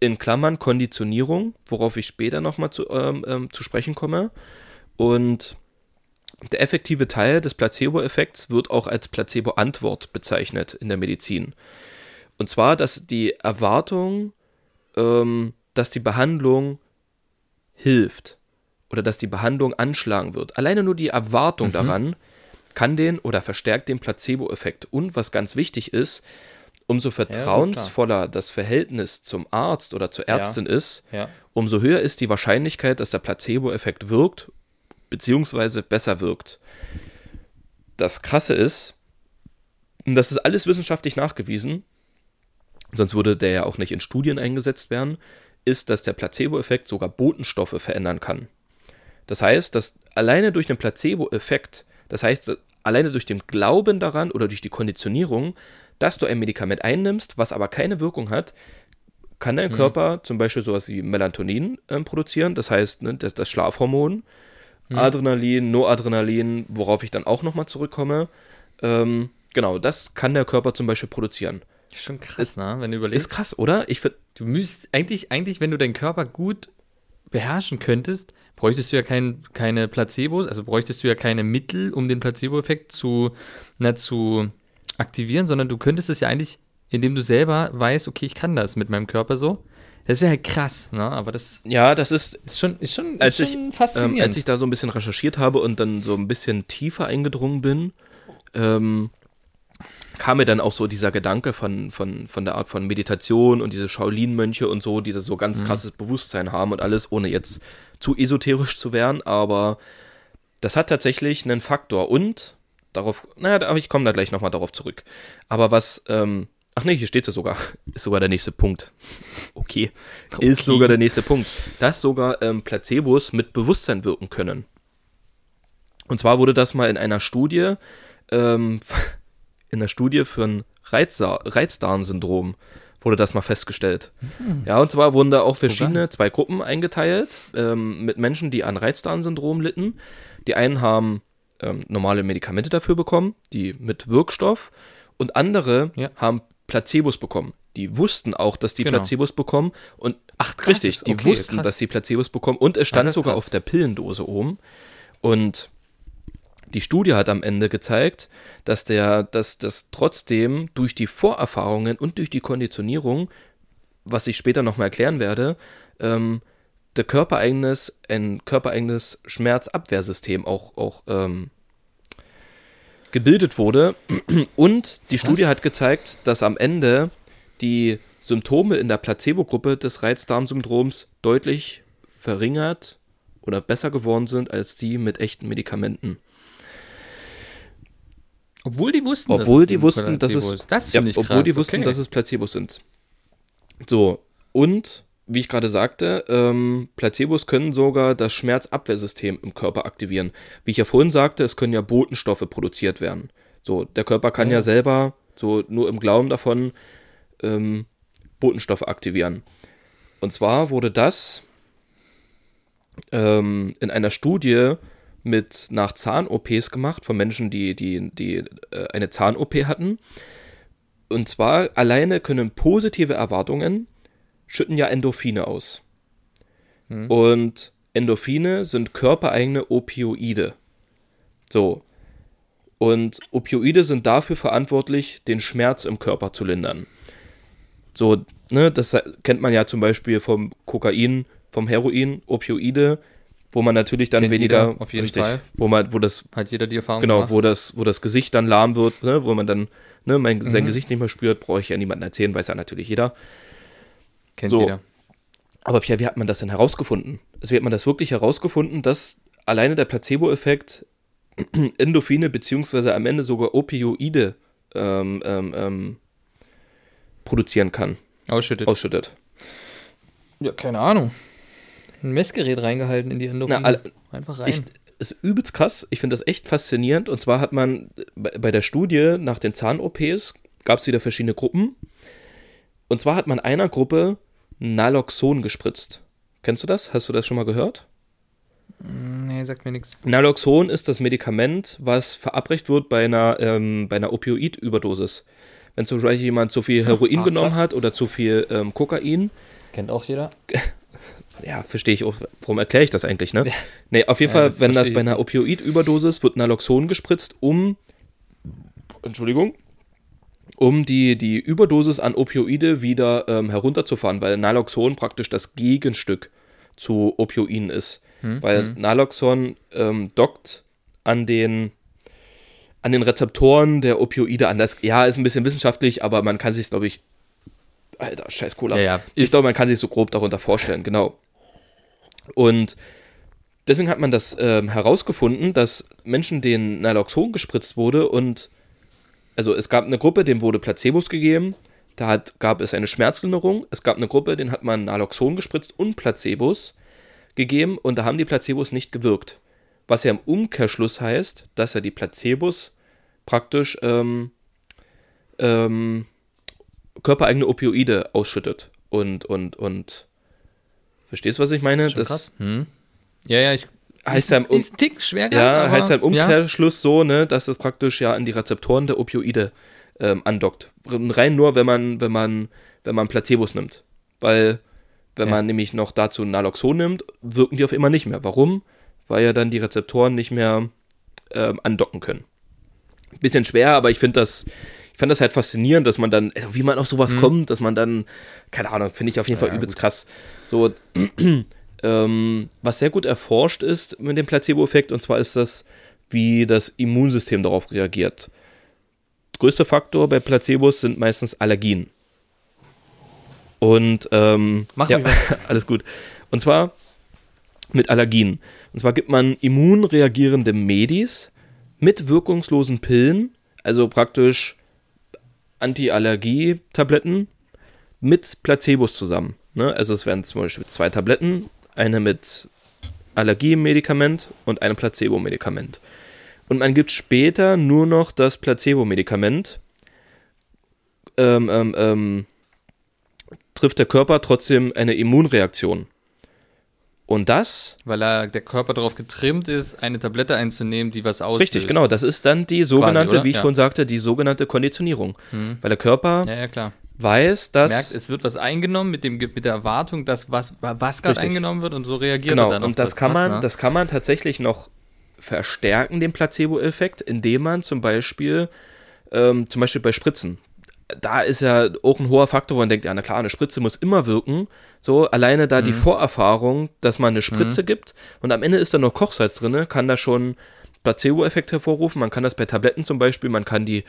Speaker 2: in Klammern Konditionierung, worauf ich später nochmal zu, ähm, ähm, zu sprechen komme. Und der effektive Teil des Placebo-Effekts wird auch als Placebo-Antwort bezeichnet in der Medizin. Und zwar, dass die Erwartung, ähm, dass die Behandlung hilft oder dass die Behandlung anschlagen wird. Alleine nur die Erwartung daran kann den oder verstärkt den Placebo-Effekt. Und was ganz wichtig ist, umso vertrauensvoller das Verhältnis zum Arzt oder zur Ärztin ist,
Speaker 1: Ja.
Speaker 2: umso höher ist die Wahrscheinlichkeit, dass der Placebo-Effekt wirkt, beziehungsweise besser wirkt. Das Krasse ist, und das ist alles wissenschaftlich nachgewiesen, sonst würde der ja auch nicht in Studien eingesetzt werden, ist, dass der Placebo-Effekt sogar Botenstoffe verändern kann. Das heißt, dass alleine durch den Placebo-Effekt, das heißt, alleine durch den Glauben daran oder durch die Konditionierung, dass du ein Medikament einnimmst, was aber keine Wirkung hat, kann dein Körper zum Beispiel sowas wie Melatonin ähm, produzieren, das heißt ne, das, das Schlafhormon, Adrenalin, Noradrenalin, worauf ich dann auch nochmal zurückkomme. Ähm, genau, das kann der Körper zum Beispiel produzieren.
Speaker 1: Schon krass, ne? Wenn du überlegst.
Speaker 2: Ist krass, oder? Ich find,
Speaker 1: Du müsst eigentlich, eigentlich, wenn du deinen Körper gut beherrschen könntest, bräuchtest du ja kein, keine Placebos, also bräuchtest du ja keine Mittel, um den Placebo-Effekt zu, na, zu aktivieren, sondern du könntest es ja eigentlich, indem du selber weißt, okay, ich kann das mit meinem Körper so. Das wäre halt krass, ne? Aber das
Speaker 2: ja, das ist
Speaker 1: ist schon, ist schon, ist
Speaker 2: als
Speaker 1: schon
Speaker 2: ich, ähm,
Speaker 1: faszinierend.
Speaker 2: als ich da so ein bisschen recherchiert habe und dann so ein bisschen tiefer eingedrungen bin, ähm, kam mir dann auch so dieser Gedanke von, von, von der Art von Meditation und diese Shaolin-Mönche und so, die das so ganz krasses Bewusstsein haben und alles, ohne jetzt zu esoterisch zu werden, aber das hat tatsächlich einen Faktor und darauf, naja, aber ich komme da gleich nochmal darauf zurück. Aber was, ähm, ach nee, hier steht es sogar, ist sogar der nächste Punkt. Okay, ist sogar der nächste Punkt, dass sogar ähm, Placebos mit Bewusstsein wirken können. Und zwar wurde das mal in einer Studie, ähm, in einer Studie für ein Reizdarmsyndrom wurde das mal festgestellt. Ja, und zwar wurden da auch verschiedene, zwei Gruppen eingeteilt ähm, mit Menschen, die an Reizdarmsyndrom litten. Die einen haben ähm, normale Medikamente dafür bekommen, die mit Wirkstoff, und andere
Speaker 1: Ja.
Speaker 2: haben Placebos bekommen. Die wussten auch, dass die
Speaker 1: Genau.
Speaker 2: Placebos bekommen und ach
Speaker 1: krass,
Speaker 2: richtig, die
Speaker 1: okay,
Speaker 2: wussten,
Speaker 1: krass.
Speaker 2: dass die Placebos bekommen und es stand
Speaker 1: ist
Speaker 2: sogar
Speaker 1: krass.
Speaker 2: auf der Pillendose oben. Und die Studie hat am Ende gezeigt, dass der, dass das trotzdem durch die Vorerfahrungen und durch die Konditionierung, was ich später nochmal erklären werde, ähm, der körpereigenes, ein körpereigenes Schmerzabwehrsystem auch, auch ähm, gebildet wurde. Und die Studie hat gezeigt, dass am Ende die Symptome in der Placebo-Gruppe des Reizdarmsyndroms deutlich verringert oder besser geworden sind als die mit echten Medikamenten.
Speaker 1: Obwohl die wussten,
Speaker 2: Obwohl
Speaker 1: dass
Speaker 2: die
Speaker 1: ein
Speaker 2: wussten, dass es,
Speaker 1: ist. Das
Speaker 2: ja, obwohl
Speaker 1: krass.
Speaker 2: die wussten,
Speaker 1: okay.
Speaker 2: dass es Placebos sind. So, und wie ich gerade sagte, ähm, Placebos können sogar das Schmerzabwehrsystem im Körper aktivieren. Wie ich ja vorhin sagte, es können ja Botenstoffe produziert werden. So, der Körper kann ja, selber, so nur im Glauben davon, ähm, Botenstoffe aktivieren. Und zwar wurde das ähm, in einer Studie mit nach Zahn-OPs gemacht von Menschen, die, die, die äh, eine Zahn-OP hatten. Und zwar alleine können positive Erwartungen schütten ja Endorphine aus. Und Endorphine sind körpereigene Opioide. So. Und Opioide sind dafür verantwortlich, den Schmerz im Körper zu lindern. So, ne, das kennt man ja zum Beispiel vom Kokain, vom Heroin, Opioide, wo man natürlich dann
Speaker 1: Kennt
Speaker 2: weniger,
Speaker 1: jeder, auf jeden
Speaker 2: richtig,
Speaker 1: Fall.
Speaker 2: wo man, wo das
Speaker 1: Hat jeder die Erfahrung
Speaker 2: Genau,
Speaker 1: gemacht?
Speaker 2: wo das, wo das Gesicht dann lahm wird, ne, wo man dann ne, mein,
Speaker 1: Mhm.
Speaker 2: sein Gesicht nicht mehr spürt, brauche ich ja niemandem erzählen, weiß ja natürlich jeder.
Speaker 1: Kennt
Speaker 2: so.
Speaker 1: jeder.
Speaker 2: Aber Pierre, wie hat man das denn herausgefunden? Also wie hat man das wirklich herausgefunden, dass alleine der Placebo-Effekt Endorphine beziehungsweise am Ende sogar Opioide ähm, ähm, ähm, produzieren kann,
Speaker 1: Ausschüttet.
Speaker 2: ausschüttet.
Speaker 1: ja, keine Ahnung. Ein Messgerät reingehalten in die Endorphine.
Speaker 2: Na,
Speaker 1: Einfach rein.
Speaker 2: Ich, ist übelst krass. Ich finde das echt faszinierend. Und zwar hat man bei, der Studie nach den Zahn-OPs gab es wieder verschiedene Gruppen. Und zwar hat man einer Gruppe Naloxon gespritzt. Kennst du das? Hast du das schon mal gehört?
Speaker 1: nee, sagt mir nichts.
Speaker 2: Naloxon ist das Medikament, was verabreicht wird bei einer, ähm, bei einer Opioid-Überdosis. Wenn zum Beispiel jemand zu viel Heroin
Speaker 1: ah,
Speaker 2: genommen hat oder zu viel ähm, Kokain,
Speaker 1: Kennt auch jeder.
Speaker 2: Ja, verstehe ich auch. Warum erkläre ich das eigentlich, ne? Nee, auf jeden
Speaker 1: Ja,
Speaker 2: Fall,
Speaker 1: das
Speaker 2: wenn das bei einer Opioidüberdosis wird Naloxon gespritzt, um, Entschuldigung, um die, die Überdosis an Opioide wieder ähm, herunterzufahren, weil Naloxon praktisch das Gegenstück zu Opioiden ist. weil Naloxon ähm, dockt an den an den Rezeptoren der Opioide an. Das, ja, ist ein bisschen wissenschaftlich, aber man kann sich glaube ich, Alter, scheiß Cola.
Speaker 1: Ja, ja.
Speaker 2: Ich glaube, man kann sich so grob darunter vorstellen, genau. Und deswegen hat man das ähm, herausgefunden, dass Menschen, denen Naloxon gespritzt wurde und also es gab eine Gruppe, dem wurde Placebos gegeben, da hat, gab es eine Schmerzlinderung. Es gab eine Gruppe, denen hat man Naloxon gespritzt und Placebos gegeben und da haben die Placebos nicht gewirkt. Was ja im Umkehrschluss heißt, dass ja die Placebos praktisch ähm, ähm, körpereigene Opioide ausschüttet und und und verstehst du, was ich meine?
Speaker 1: Schon krass. Hm. Ja, ja, ich.
Speaker 2: heißt ja im, Um-
Speaker 1: Tick schwer
Speaker 2: ja,
Speaker 1: aber-
Speaker 2: heißt ja im
Speaker 1: ja.
Speaker 2: Umkehrschluss so, ne, dass es praktisch ja an die Rezeptoren der Opioide ähm, andockt. Rein nur, wenn man, wenn man, wenn man Placebos nimmt. Weil, wenn
Speaker 1: Ja.
Speaker 2: man nämlich noch dazu Naloxon nimmt, wirken die auf immer nicht mehr. Warum? Weil ja dann die Rezeptoren nicht mehr ähm, andocken können. Bisschen schwer, aber ich finde das, fand das halt faszinierend, dass man dann, also wie man auf sowas kommt, dass man dann, keine Ahnung, finde ich auf jeden Fall
Speaker 1: Mhm. Ja,
Speaker 2: übelst
Speaker 1: gut.
Speaker 2: krass. So, ähm, was sehr gut erforscht ist mit dem Placebo-Effekt, und zwar ist das, wie das Immunsystem darauf reagiert. Größter Faktor bei Placebos sind meistens Allergien. Und ähm,
Speaker 1: Mach
Speaker 2: ja, alles gut. Und zwar mit Allergien. Und zwar gibt man immunreagierende Medis mit wirkungslosen Pillen, also praktisch Anti-Allergie-Tabletten mit Placebos zusammen. Ne? Also es werden zum Beispiel zwei Tabletten, eine mit Allergiemedikament und eine Placebo-Medikament. Und man gibt später nur noch das Placebo-Medikament. Ähm, ähm, ähm, trifft der Körper trotzdem eine Immunreaktion. Und das,
Speaker 1: Weil er, der Körper darauf getrimmt ist, eine Tablette einzunehmen, die was auslöst.
Speaker 2: richtig, genau, das ist dann die sogenannte,
Speaker 1: oder?
Speaker 2: wie ich
Speaker 1: Ja.
Speaker 2: vorhin sagte, die sogenannte Konditionierung. Weil der Körper
Speaker 1: Ja, ja,
Speaker 2: weiß, dass.
Speaker 1: Merkt, es wird was eingenommen mit, dem, mit der Erwartung, dass was, was gerade eingenommen wird und so reagiert
Speaker 2: Genau,
Speaker 1: er dann auf
Speaker 2: und das, kann
Speaker 1: Krass,
Speaker 2: man,
Speaker 1: ne?
Speaker 2: das kann man tatsächlich noch verstärken, den Placebo-Effekt, indem man zum Beispiel, ähm, zum Beispiel bei Spritzen, da ist ja auch ein hoher Faktor, wo man denkt, ja, na klar, eine Spritze muss immer wirken. So, alleine da
Speaker 1: Mhm.
Speaker 2: die Vorerfahrung, dass man eine Spritze gibt und am Ende ist da noch Kochsalz drin, kann da schon Placebo-Effekt hervorrufen. Man kann das bei Tabletten zum Beispiel, man kann die,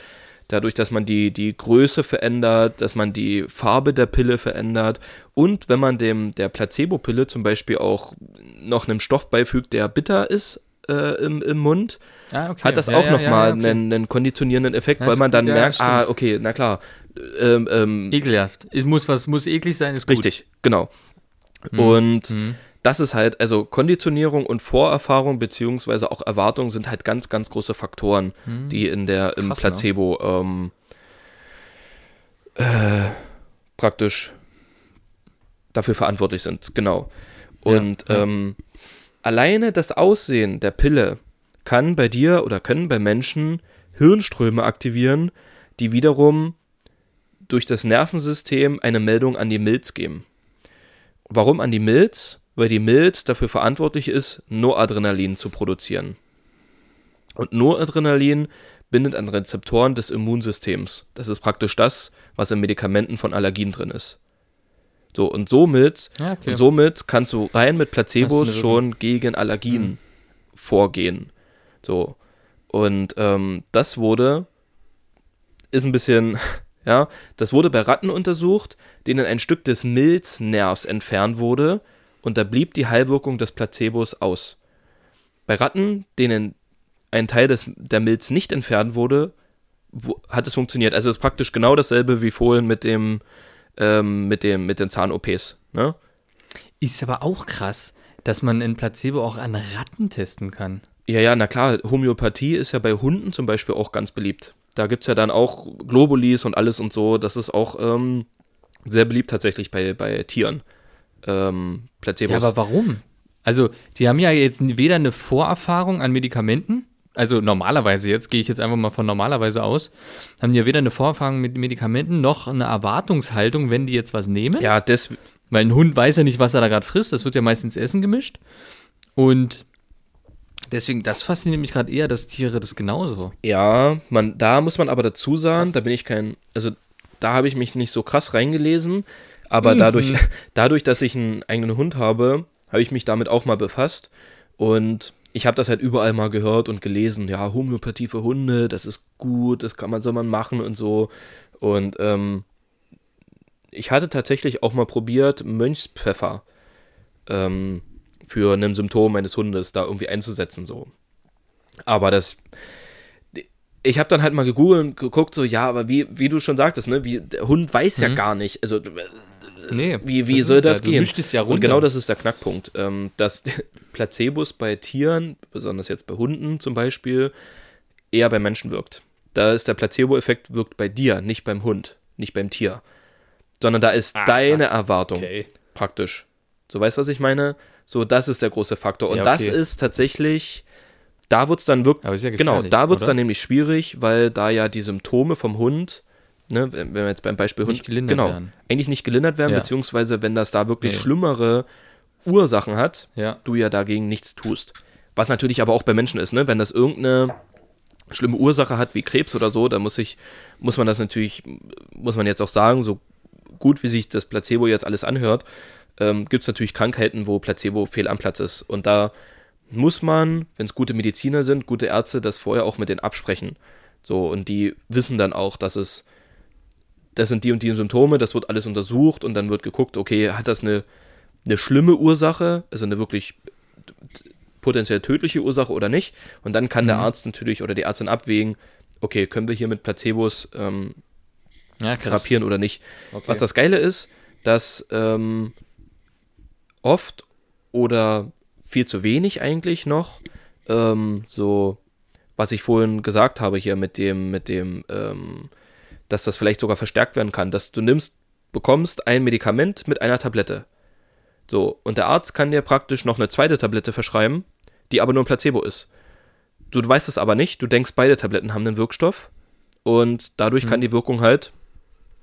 Speaker 2: dadurch, dass man die, die Größe verändert, dass man die Farbe der Pille verändert und wenn man dem der Placebo-Pille zum Beispiel auch noch einen Stoff beifügt, der bitter ist äh, im, im Mund,
Speaker 1: Ah, okay.
Speaker 2: hat das
Speaker 1: Ja,
Speaker 2: auch
Speaker 1: ja,
Speaker 2: nochmal
Speaker 1: ja, okay.
Speaker 2: einen, einen konditionierenden Effekt,
Speaker 1: Ja,
Speaker 2: weil man dann merkt,
Speaker 1: stimmt.
Speaker 2: ah, okay, na klar, ähm, ähm,
Speaker 1: Ekelhaft. Es muss was muss eklig sein, ist gut.
Speaker 2: richtig, genau.
Speaker 1: Mhm.
Speaker 2: Und das ist halt, also Konditionierung und Vorerfahrung beziehungsweise auch Erwartung sind halt ganz, ganz große Faktoren, die in der im
Speaker 1: Mhm. Krass, ne?
Speaker 2: Placebo ähm, äh, praktisch dafür verantwortlich sind, genau. Und. Ähm, alleine das Aussehen der Pille kann bei dir oder können bei Menschen Hirnströme aktivieren, die wiederum durch das Nervensystem eine Meldung an die Milz geben. Warum an die Milz? Weil die Milz dafür verantwortlich ist, Noradrenalin zu produzieren. Und Noradrenalin bindet an Rezeptoren des Immunsystems. Das ist praktisch das, was in Medikamenten von Allergien drin ist. So, und somit,
Speaker 1: Ja, okay.
Speaker 2: und somit kannst du rein mit Placebos schon gegen Allergien vorgehen. So. Und ähm, das wurde, ist ein bisschen, ja, das wurde bei Ratten untersucht, denen ein Stück des Milznervs entfernt wurde und da blieb die Heilwirkung des Placebos aus. Bei Ratten, denen ein Teil des, der Milz nicht entfernt wurde, wo, hat es funktioniert. Also es ist praktisch genau dasselbe wie vorhin mit dem, ähm, mit dem, mit den Zahn-OPs. Ne?
Speaker 1: Ist aber auch krass, dass man ein Placebo auch an Ratten testen kann.
Speaker 2: Ja, ja, na klar, Homöopathie ist ja bei Hunden zum Beispiel auch ganz beliebt. Da gibt es ja dann auch Globulis und alles und so. Das ist auch ähm, sehr beliebt tatsächlich bei, bei Tieren. Ähm, Placebos.
Speaker 1: Ja, aber warum? Also, die haben ja jetzt weder eine Vorerfahrung an Medikamenten, also normalerweise jetzt, gehe ich jetzt einfach mal von normalerweise aus, haben die ja weder eine Vorerfahrung mit Medikamenten noch eine Erwartungshaltung, wenn die jetzt was nehmen.
Speaker 2: ja, des,
Speaker 1: Weil ein Hund weiß ja nicht, was er da gerade frisst. Das wird ja meistens Essen gemischt. Und deswegen, das fasziniert mich gerade eher, dass Tiere das genauso.
Speaker 2: Ja, man, da muss man aber dazu sagen,
Speaker 1: Krass.
Speaker 2: da bin ich kein, also da habe ich mich nicht so krass reingelesen, aber
Speaker 1: Mhm.
Speaker 2: dadurch, dadurch, dass ich einen eigenen Hund habe, habe ich mich damit auch mal befasst und ich habe das halt überall mal gehört und gelesen, ja, Homöopathie für Hunde, das ist gut, das kann man, soll man machen und so und ähm, ich hatte tatsächlich auch mal probiert, Mönchspfeffer ähm, für ein Symptom meines Hundes da irgendwie einzusetzen, so. Aber das, ich habe dann halt mal gegoogelt und geguckt, so, ja, aber wie, wie du schon sagtest, ne, wie, der Hund weiß ja
Speaker 1: Mhm.
Speaker 2: gar nicht, also,
Speaker 1: Nee.
Speaker 2: wie, wie
Speaker 1: ist
Speaker 2: soll das
Speaker 1: ja. Du
Speaker 2: gehen?
Speaker 1: mischst es ja runter.
Speaker 2: Und genau das ist der Knackpunkt, ähm, dass Placebos bei Tieren, besonders jetzt bei Hunden zum Beispiel, eher bei Menschen wirkt. Da ist der Placebo-Effekt wirkt bei dir, nicht beim Hund, nicht beim Tier. Sondern da ist
Speaker 1: Ach,
Speaker 2: deine
Speaker 1: krass.
Speaker 2: Erwartung
Speaker 1: Okay.
Speaker 2: praktisch. So, weißt du, was ich meine? So, das ist der große Faktor. Und
Speaker 1: Ja,
Speaker 2: das
Speaker 1: okay.
Speaker 2: ist tatsächlich, da wird es dann wirklich,
Speaker 1: ja
Speaker 2: genau, da wird es dann nämlich schwierig, weil da ja die Symptome vom Hund, ne, wenn wir jetzt beim Beispiel
Speaker 1: Nicht
Speaker 2: Hund,
Speaker 1: gelindert
Speaker 2: genau,
Speaker 1: werden.
Speaker 2: eigentlich nicht gelindert werden,
Speaker 1: Ja.
Speaker 2: beziehungsweise wenn das da wirklich
Speaker 1: Nee.
Speaker 2: schlimmere Ursachen hat, du ja dagegen nichts tust. Was natürlich aber auch bei Menschen ist, ne? Wenn das irgendeine schlimme Ursache hat, wie Krebs oder so, dann muss ich, muss man das natürlich, muss man jetzt auch sagen, so gut wie sich das Placebo jetzt alles anhört, ähm, gibt es natürlich Krankheiten, wo Placebo fehl am Platz ist. Und da muss man, wenn es gute Mediziner sind, gute Ärzte, das vorher auch mit denen absprechen. So, und die wissen dann auch, dass es, das sind die und die Symptome, das wird alles untersucht und dann wird geguckt, okay, hat das eine, eine schlimme Ursache, also eine wirklich potenziell tödliche Ursache oder nicht. Und dann kann der
Speaker 1: Mhm.
Speaker 2: Arzt natürlich oder die Ärztin abwägen, okay, können wir hier mit Placebos ähm,
Speaker 1: Ja,
Speaker 2: therapieren oder nicht.
Speaker 1: Okay.
Speaker 2: Was das Geile ist, dass ähm, oft oder viel zu wenig eigentlich noch ähm, so, was ich vorhin gesagt habe hier mit dem, mit dem, ähm, dass das vielleicht sogar verstärkt werden kann, dass du nimmst, bekommst ein Medikament mit einer Tablette. So, und der Arzt kann dir praktisch noch eine zweite Tablette verschreiben, die aber nur ein Placebo ist. Du, weißt es aber nicht, du denkst, beide Tabletten haben einen Wirkstoff und dadurch kann die Wirkung halt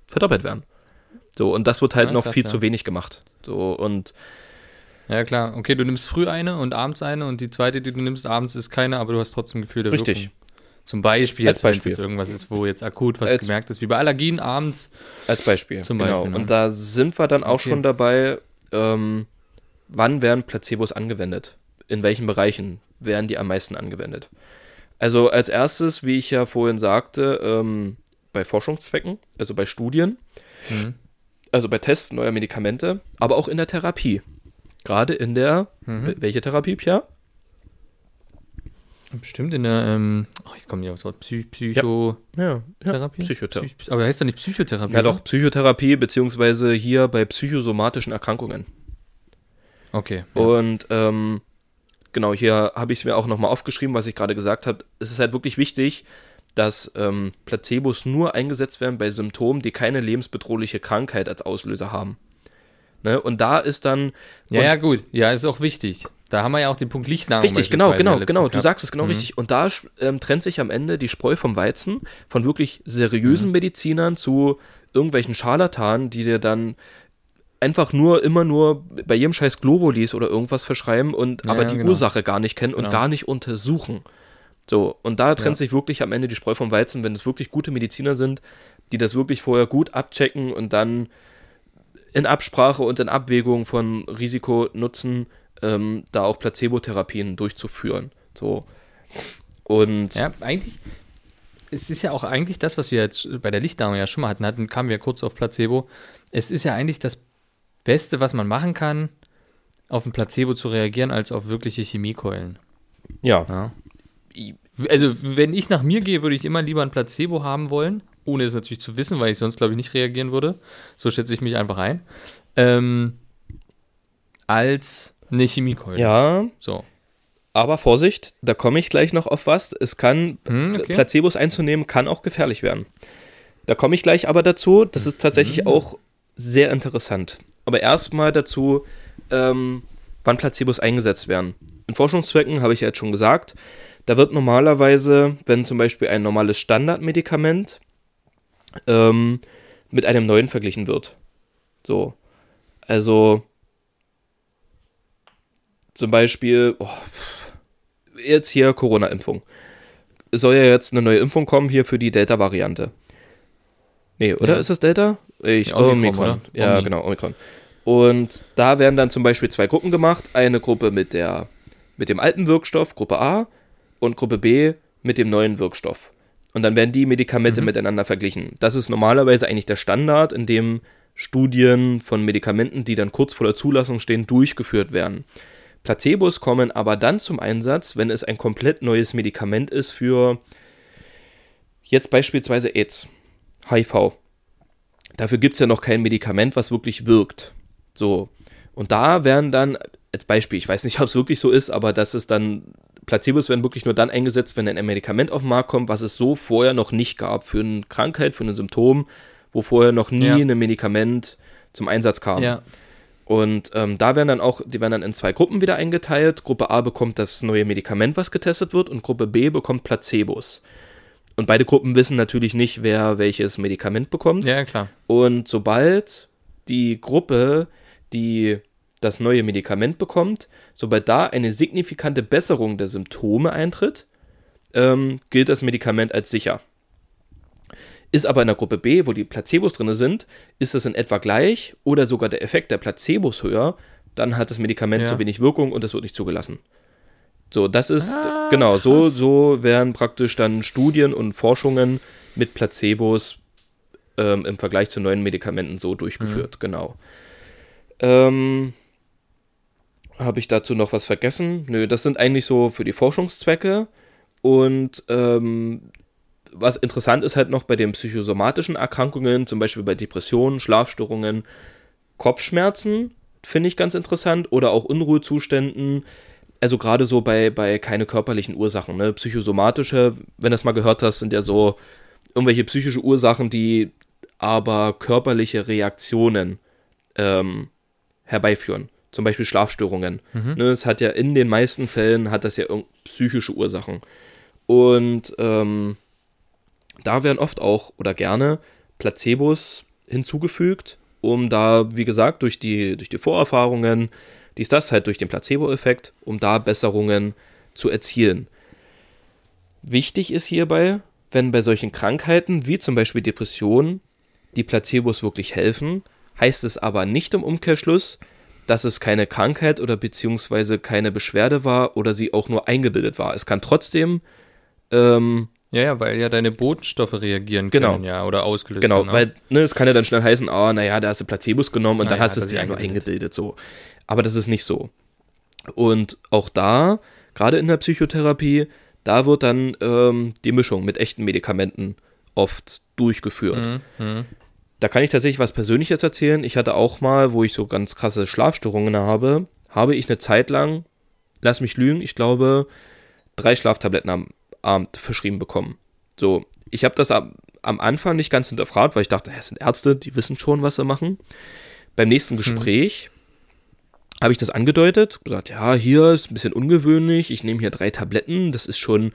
Speaker 2: verdoppelt werden. So, und das wird halt
Speaker 1: Ja,
Speaker 2: noch
Speaker 1: krass,
Speaker 2: viel
Speaker 1: ja.
Speaker 2: zu wenig gemacht. So, und
Speaker 1: Ja, klar. Okay, du nimmst früh eine und abends eine und die zweite, die du nimmst, abends ist keine, aber du hast trotzdem Gefühl der
Speaker 2: Richtig.
Speaker 1: Wirkung. Zum Beispiel,
Speaker 2: Als
Speaker 1: jetzt, wenn es
Speaker 2: Beispiel.
Speaker 1: jetzt irgendwas ist, wo jetzt akut was
Speaker 2: Als-
Speaker 1: gemerkt ist, wie bei Allergien abends.
Speaker 2: als Beispiel.
Speaker 1: Zum
Speaker 2: genau.
Speaker 1: Beispiel, ne?
Speaker 2: Und da sind wir dann auch
Speaker 1: Okay.
Speaker 2: schon dabei, ähm, wann werden Placebos angewendet? In welchen Bereichen werden die am meisten angewendet? Also als erstes, wie ich ja vorhin sagte, ähm, bei Forschungszwecken, also bei Studien,
Speaker 1: Mhm.
Speaker 2: also bei Tests neuer Medikamente, aber auch in der Therapie. Gerade in der,
Speaker 1: Mhm.
Speaker 2: welche Therapie, Pia?
Speaker 1: Bestimmt in der, ähm, oh, ich komme nicht aufs Wort, Psy Psychotherapie.
Speaker 2: Ja, ja Psychotherapie.
Speaker 1: Psych aber heißt doch nicht Psychotherapie?
Speaker 2: Ja doch, Psychotherapie, beziehungsweise hier bei psychosomatischen Erkrankungen.
Speaker 1: Okay. Ja.
Speaker 2: Und ähm, genau, hier habe ich es mir auch nochmal aufgeschrieben, was ich gerade gesagt habe. Es ist halt wirklich wichtig, dass ähm, Placebos nur eingesetzt werden bei Symptomen, die keine lebensbedrohliche Krankheit als Auslöser haben. Ne? Und da ist dann.
Speaker 1: ja,
Speaker 2: und,
Speaker 1: ja, gut. Ja, ist auch wichtig. Da haben wir ja auch den Punkt Lichtnahrung.
Speaker 2: Richtig, genau, genau, genau. Du sagst es genau
Speaker 1: Mhm.
Speaker 2: richtig. Und da ähm, trennt sich am Ende die Spreu vom Weizen von wirklich
Speaker 1: Mhm.
Speaker 2: seriösen Medizinern zu irgendwelchen Scharlatanen, die dir dann einfach nur immer nur bei jedem Scheiß Globulis oder irgendwas verschreiben und
Speaker 1: Ja,
Speaker 2: aber die
Speaker 1: genau.
Speaker 2: Ursache gar nicht kennen und
Speaker 1: Genau.
Speaker 2: gar nicht untersuchen. So, und da trennt
Speaker 1: Ja.
Speaker 2: sich wirklich am Ende die Spreu vom Weizen, wenn es wirklich gute Mediziner sind, die das wirklich vorher gut abchecken und dann in Absprache und in Abwägung von Risiko-Nutzen ähm, da auch Placebo-Therapien durchzuführen. So. Und
Speaker 1: Ja, eigentlich, es ist ja auch eigentlich das, was wir jetzt bei der Lichtnahrung ja schon mal hatten, hatten kamen wir kurz auf Placebo. Es ist ja eigentlich das Beste, was man machen kann, auf ein Placebo zu reagieren, als auf wirkliche Chemiekeulen.
Speaker 2: ja,
Speaker 1: Ja. Also, wenn ich nach mir gehe, würde ich immer lieber ein Placebo haben wollen, ohne es natürlich zu wissen, weil ich sonst, glaube ich, nicht reagieren würde. So schätze ich mich einfach ein. Ähm, als eine Chemiekeule.
Speaker 2: ja,
Speaker 1: So.
Speaker 2: aber Vorsicht, da komme ich gleich noch auf was. Es kann,
Speaker 1: Hm, okay.
Speaker 2: Placebos einzunehmen, kann auch gefährlich werden. Da komme ich gleich aber dazu. Das ist tatsächlich
Speaker 1: Mhm.
Speaker 2: auch sehr interessant. Aber erstmal dazu, ähm, wann Placebos eingesetzt werden. In Forschungszwecken habe ich ja jetzt schon gesagt, da wird normalerweise, wenn zum Beispiel ein normales Standardmedikament ähm, mit einem neuen verglichen wird. So. Also zum Beispiel, oh, jetzt hier Corona-Impfung. Es soll ja jetzt eine neue Impfung kommen hier für die Delta-Variante. Nee, oder
Speaker 1: Ja.
Speaker 2: ist es Delta? Ich,
Speaker 1: Ja, Omikron,
Speaker 2: Omikron. Ja,
Speaker 1: Omi.
Speaker 2: genau, Omikron. Und da werden dann zum Beispiel zwei Gruppen gemacht. Eine Gruppe mit, der, mit dem alten Wirkstoff, Gruppe A, und Gruppe B mit dem neuen Wirkstoff. Und dann werden die Medikamente miteinander verglichen. Das ist normalerweise eigentlich der Standard, in dem Studien von Medikamenten, die dann kurz vor der Zulassung stehen, durchgeführt werden. Placebos kommen aber dann zum Einsatz, wenn es ein komplett neues Medikament ist für jetzt beispielsweise AIDS, HIV. Dafür gibt es ja noch kein Medikament, was wirklich wirkt. So. Und da werden dann, als Beispiel, ich weiß nicht, ob es wirklich so ist, aber das ist dann, Placebos werden wirklich nur dann eingesetzt, wenn ein Medikament auf den Markt kommt, was es so vorher noch nicht gab für eine Krankheit, für ein Symptom, wo vorher noch nie
Speaker 1: Ja.
Speaker 2: ein Medikament zum Einsatz kam.
Speaker 1: Ja.
Speaker 2: Und ähm, da werden dann auch, die werden dann in zwei Gruppen wieder eingeteilt. Gruppe A bekommt das neue Medikament, was getestet wird, und Gruppe B bekommt Placebos. Und beide Gruppen wissen natürlich nicht, wer welches Medikament bekommt.
Speaker 1: Ja, klar.
Speaker 2: Und sobald die Gruppe, die das neue Medikament bekommt, sobald da eine signifikante Besserung der Symptome eintritt, ähm, gilt das Medikament als sicher. Ist aber in der Gruppe B, wo die Placebos drin sind, ist es in etwa gleich oder sogar der Effekt der Placebos höher, dann hat das Medikament
Speaker 1: Ja.
Speaker 2: zu wenig Wirkung und es wird nicht zugelassen. So, das ist, genau, so, so werden praktisch dann Studien und Forschungen mit Placebos ähm, im Vergleich zu neuen Medikamenten so durchgeführt, genau. Ähm, Habe ich dazu noch was vergessen? Nö, das sind eigentlich so für die Forschungszwecke. Und ähm, was interessant ist halt noch bei den psychosomatischen Erkrankungen, zum Beispiel bei Depressionen, Schlafstörungen, Kopfschmerzen, finde ich ganz interessant, oder auch Unruhezuständen. Also gerade so bei, bei keine körperlichen Ursachen, ne? Psychosomatische, wenn du das mal gehört hast, sind ja so irgendwelche psychische Ursachen, die aber körperliche Reaktionen ähm, herbeiführen. Zum Beispiel Schlafstörungen. Ne, es hat ja in den meisten Fällen hat das ja psychische Ursachen. Und ähm, da werden oft auch oder gerne Placebos hinzugefügt, um da, wie gesagt, durch die, durch die Vorerfahrungen, dies, das halt durch den Placebo-Effekt, um da Besserungen zu erzielen. Wichtig ist hierbei, wenn bei solchen Krankheiten wie zum Beispiel Depressionen die Placebos wirklich helfen, heißt es aber nicht im Umkehrschluss, dass es keine Krankheit oder beziehungsweise keine Beschwerde war oder sie auch nur eingebildet war. Es kann trotzdem ähm,
Speaker 1: Ja, ja, weil ja deine Botenstoffe reagieren
Speaker 2: Genau.
Speaker 1: können, ja, oder ausgelöst
Speaker 2: Genau,
Speaker 1: werden.
Speaker 2: weil ne, es kann ja dann schnell heißen, ah, naja, da hast du Placebos genommen und
Speaker 1: Na
Speaker 2: dann
Speaker 1: ja,
Speaker 2: hast du es dir einfach
Speaker 1: eingebildet.
Speaker 2: eingebildet, so. Aber das ist nicht so. Und auch da, gerade in der Psychotherapie, da wird dann ähm, die Mischung mit echten Medikamenten oft durchgeführt.
Speaker 1: Mhm,
Speaker 2: Da kann ich tatsächlich was Persönliches erzählen. Ich hatte auch mal, wo ich so ganz krasse Schlafstörungen habe, habe ich eine Zeit lang, lass mich lügen, ich glaube, drei Schlaftabletten am Abend verschrieben bekommen. So, ich habe das am, am Anfang nicht ganz hinterfragt, weil ich dachte, es sind Ärzte, die wissen schon, was sie machen. Beim nächsten Gespräch habe ich das angedeutet, gesagt, ja, hier ist ein bisschen ungewöhnlich, ich nehme hier drei Tabletten, das ist schon.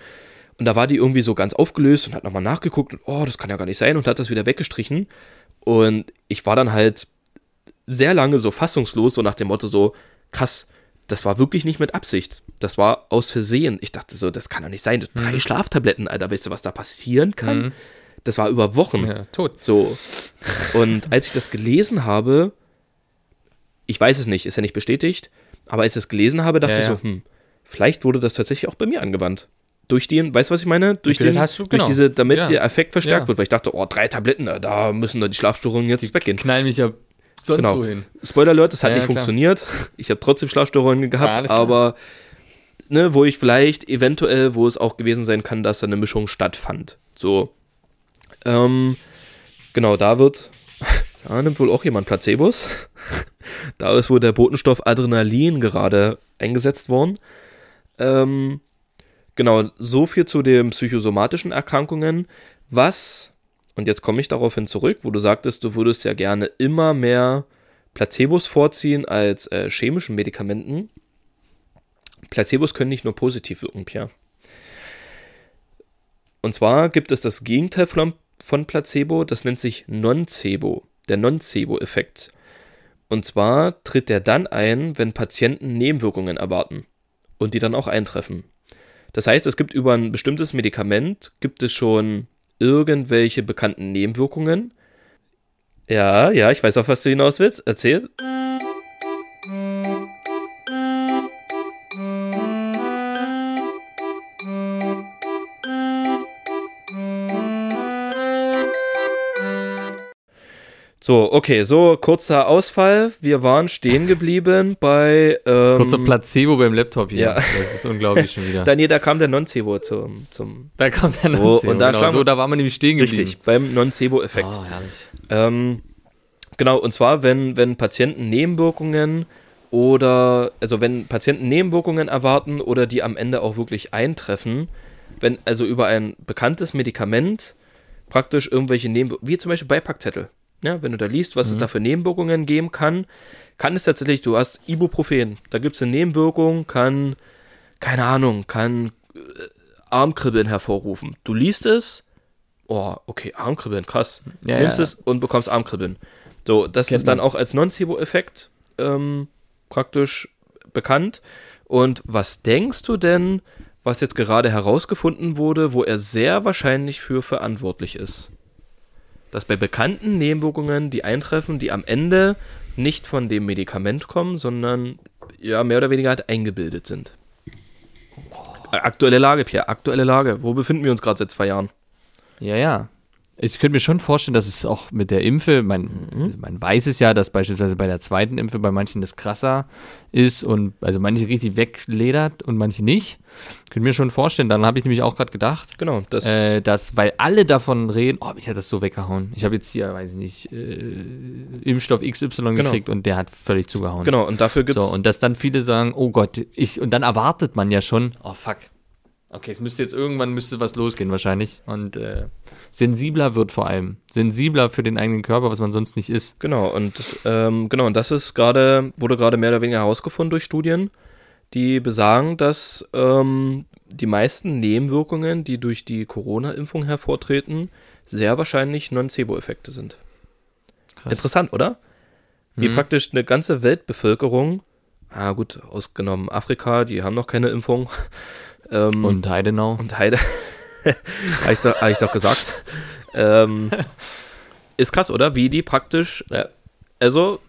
Speaker 2: Und da war die irgendwie so ganz aufgelöst und hat nochmal nachgeguckt und oh, das kann ja gar nicht sein und hat das wieder weggestrichen. Und ich war dann halt sehr lange so fassungslos, so nach dem Motto so, krass, das war wirklich nicht mit Absicht. Das war aus Versehen. Ich dachte so, das kann doch nicht sein. Drei Schlaftabletten, Alter, weißt du, was da passieren kann? Das war über Wochen.
Speaker 1: Ja, tot.
Speaker 2: So. Und als ich das gelesen habe, ich weiß es nicht, ist ja nicht bestätigt, aber als ich das gelesen habe, dachte
Speaker 1: Ja,
Speaker 2: ich so, hm, vielleicht wurde das tatsächlich auch bei mir angewandt. Durch den, weißt du, was ich meine? Durch den,
Speaker 1: hast du-
Speaker 2: durch
Speaker 1: genau.
Speaker 2: diese, damit
Speaker 1: Ja.
Speaker 2: der Effekt verstärkt
Speaker 1: Ja.
Speaker 2: wird, weil ich dachte, oh, drei Tabletten, da müssen doch die Schlafstörungen jetzt weggehen.
Speaker 1: Knallen mich ja sonst
Speaker 2: Genau.
Speaker 1: wohin.
Speaker 2: Spoiler Alert, das hat
Speaker 1: Ja,
Speaker 2: nicht
Speaker 1: klar.
Speaker 2: funktioniert. Ich habe trotzdem Schlafstörungen gehabt, aber ne, wo ich vielleicht eventuell, wo es auch gewesen sein kann, dass da eine Mischung stattfand. So. Ähm, genau, da wird, da nimmt wohl auch jemand Placebos. da ist wohl der Botenstoff Adrenalin gerade eingesetzt worden. Ähm, genau, so viel zu den psychosomatischen Erkrankungen. Was, und jetzt komme ich darauf hin zurück, wo du sagtest, du würdest ja gerne immer mehr Placebos vorziehen als äh, chemischen Medikamenten. Placebos können nicht nur positiv wirken, Pierre. Und zwar gibt es das Gegenteil von, von Placebo, das nennt sich Nocebo, der Nocebo-Effekt. Und zwar tritt der dann ein, wenn Patienten Nebenwirkungen erwarten und die dann auch eintreffen. Das heißt, es gibt über ein bestimmtes Medikament, gibt es schon irgendwelche bekannten Nebenwirkungen. Ja, ja, ich weiß auch, was du hinaus willst. Erzähl. So, okay, so kurzer Ausfall. Wir waren stehen geblieben bei. Ähm,
Speaker 1: Kurzer Placebo beim Laptop hier.
Speaker 2: ja.
Speaker 1: Das ist unglaublich schon wieder.
Speaker 2: Dann hier, da kam der Non-Cebo zum, zum.
Speaker 1: da kommt der
Speaker 2: So,
Speaker 1: Nonzebo,
Speaker 2: und da
Speaker 1: genau. so, da waren wir nämlich stehen geblieben.
Speaker 2: Richtig, beim Non-Cebo-Effekt.
Speaker 1: Oh, herrlich.
Speaker 2: Ähm, genau, und zwar, wenn, wenn Patienten Nebenwirkungen oder, also wenn Patienten Nebenwirkungen erwarten oder die am Ende auch wirklich eintreffen, wenn also über ein bekanntes Medikament praktisch irgendwelche Nebenwirkungen, wie zum Beispiel Beipackzettel, ja, wenn du da liest, was es da für Nebenwirkungen geben kann, kann es tatsächlich, du hast Ibuprofen, da gibt es eine Nebenwirkung, kann, keine Ahnung, kann äh, Armkribbeln hervorrufen. Du liest es, oh, okay, Armkribbeln, krass.
Speaker 1: Ja,
Speaker 2: Nimmst
Speaker 1: ja.
Speaker 2: es und bekommst Armkribbeln. So, das
Speaker 1: Kennt
Speaker 2: ist dann
Speaker 1: man.
Speaker 2: auch als Nocebo-Effekt ähm, praktisch bekannt. Und was denkst du denn, was jetzt gerade herausgefunden wurde, wo er sehr wahrscheinlich für verantwortlich ist? Dass bei bekannten Nebenwirkungen, die eintreffen, die am Ende nicht von dem Medikament kommen, sondern ja mehr oder weniger halt eingebildet sind. Aktuelle Lage, Pierre, aktuelle Lage. Wo befinden wir uns gerade seit zwei Jahren?
Speaker 1: Ja, ja. Ich könnte mir schon vorstellen, dass es auch mit der Impfe, man,
Speaker 2: Mhm.
Speaker 1: man weiß es ja, dass beispielsweise bei der zweiten Impfe bei manchen das krasser ist und also manche richtig wegledert und manche nicht. Könnte mir schon vorstellen. Dann habe ich nämlich auch gerade gedacht,
Speaker 2: Genau, das
Speaker 1: äh, dass, weil alle davon reden, oh, mich hat das so weggehauen. Ich habe jetzt hier, weiß ich nicht, äh, Impfstoff XY
Speaker 2: Genau.
Speaker 1: gekriegt und der hat völlig zugehauen.
Speaker 2: genau und dafür gibt es
Speaker 1: So, und dass dann viele sagen, oh Gott, ich, und dann erwartet man ja schon, oh fuck. Okay, es müsste jetzt irgendwann müsste was losgehen wahrscheinlich. Und äh, sensibler wird vor allem. Sensibler für den eigenen Körper, was man sonst nicht ist.
Speaker 2: Genau, und ähm, genau, und das ist gerade, wurde gerade mehr oder weniger herausgefunden durch Studien, die besagen, dass ähm, die meisten Nebenwirkungen, die durch die Corona-Impfung hervortreten, sehr wahrscheinlich Nocebo-Effekte sind. Interessant, oder? Wie
Speaker 1: Mhm.
Speaker 2: praktisch eine ganze Weltbevölkerung, ah gut, ausgenommen Afrika, die haben noch keine Impfung. Ähm,
Speaker 1: Und Heidenau.
Speaker 2: und Heide. habe ich, doch- hab ich doch gesagt. ähm, ist krass, oder? Wie die praktisch,
Speaker 1: Ja.
Speaker 2: also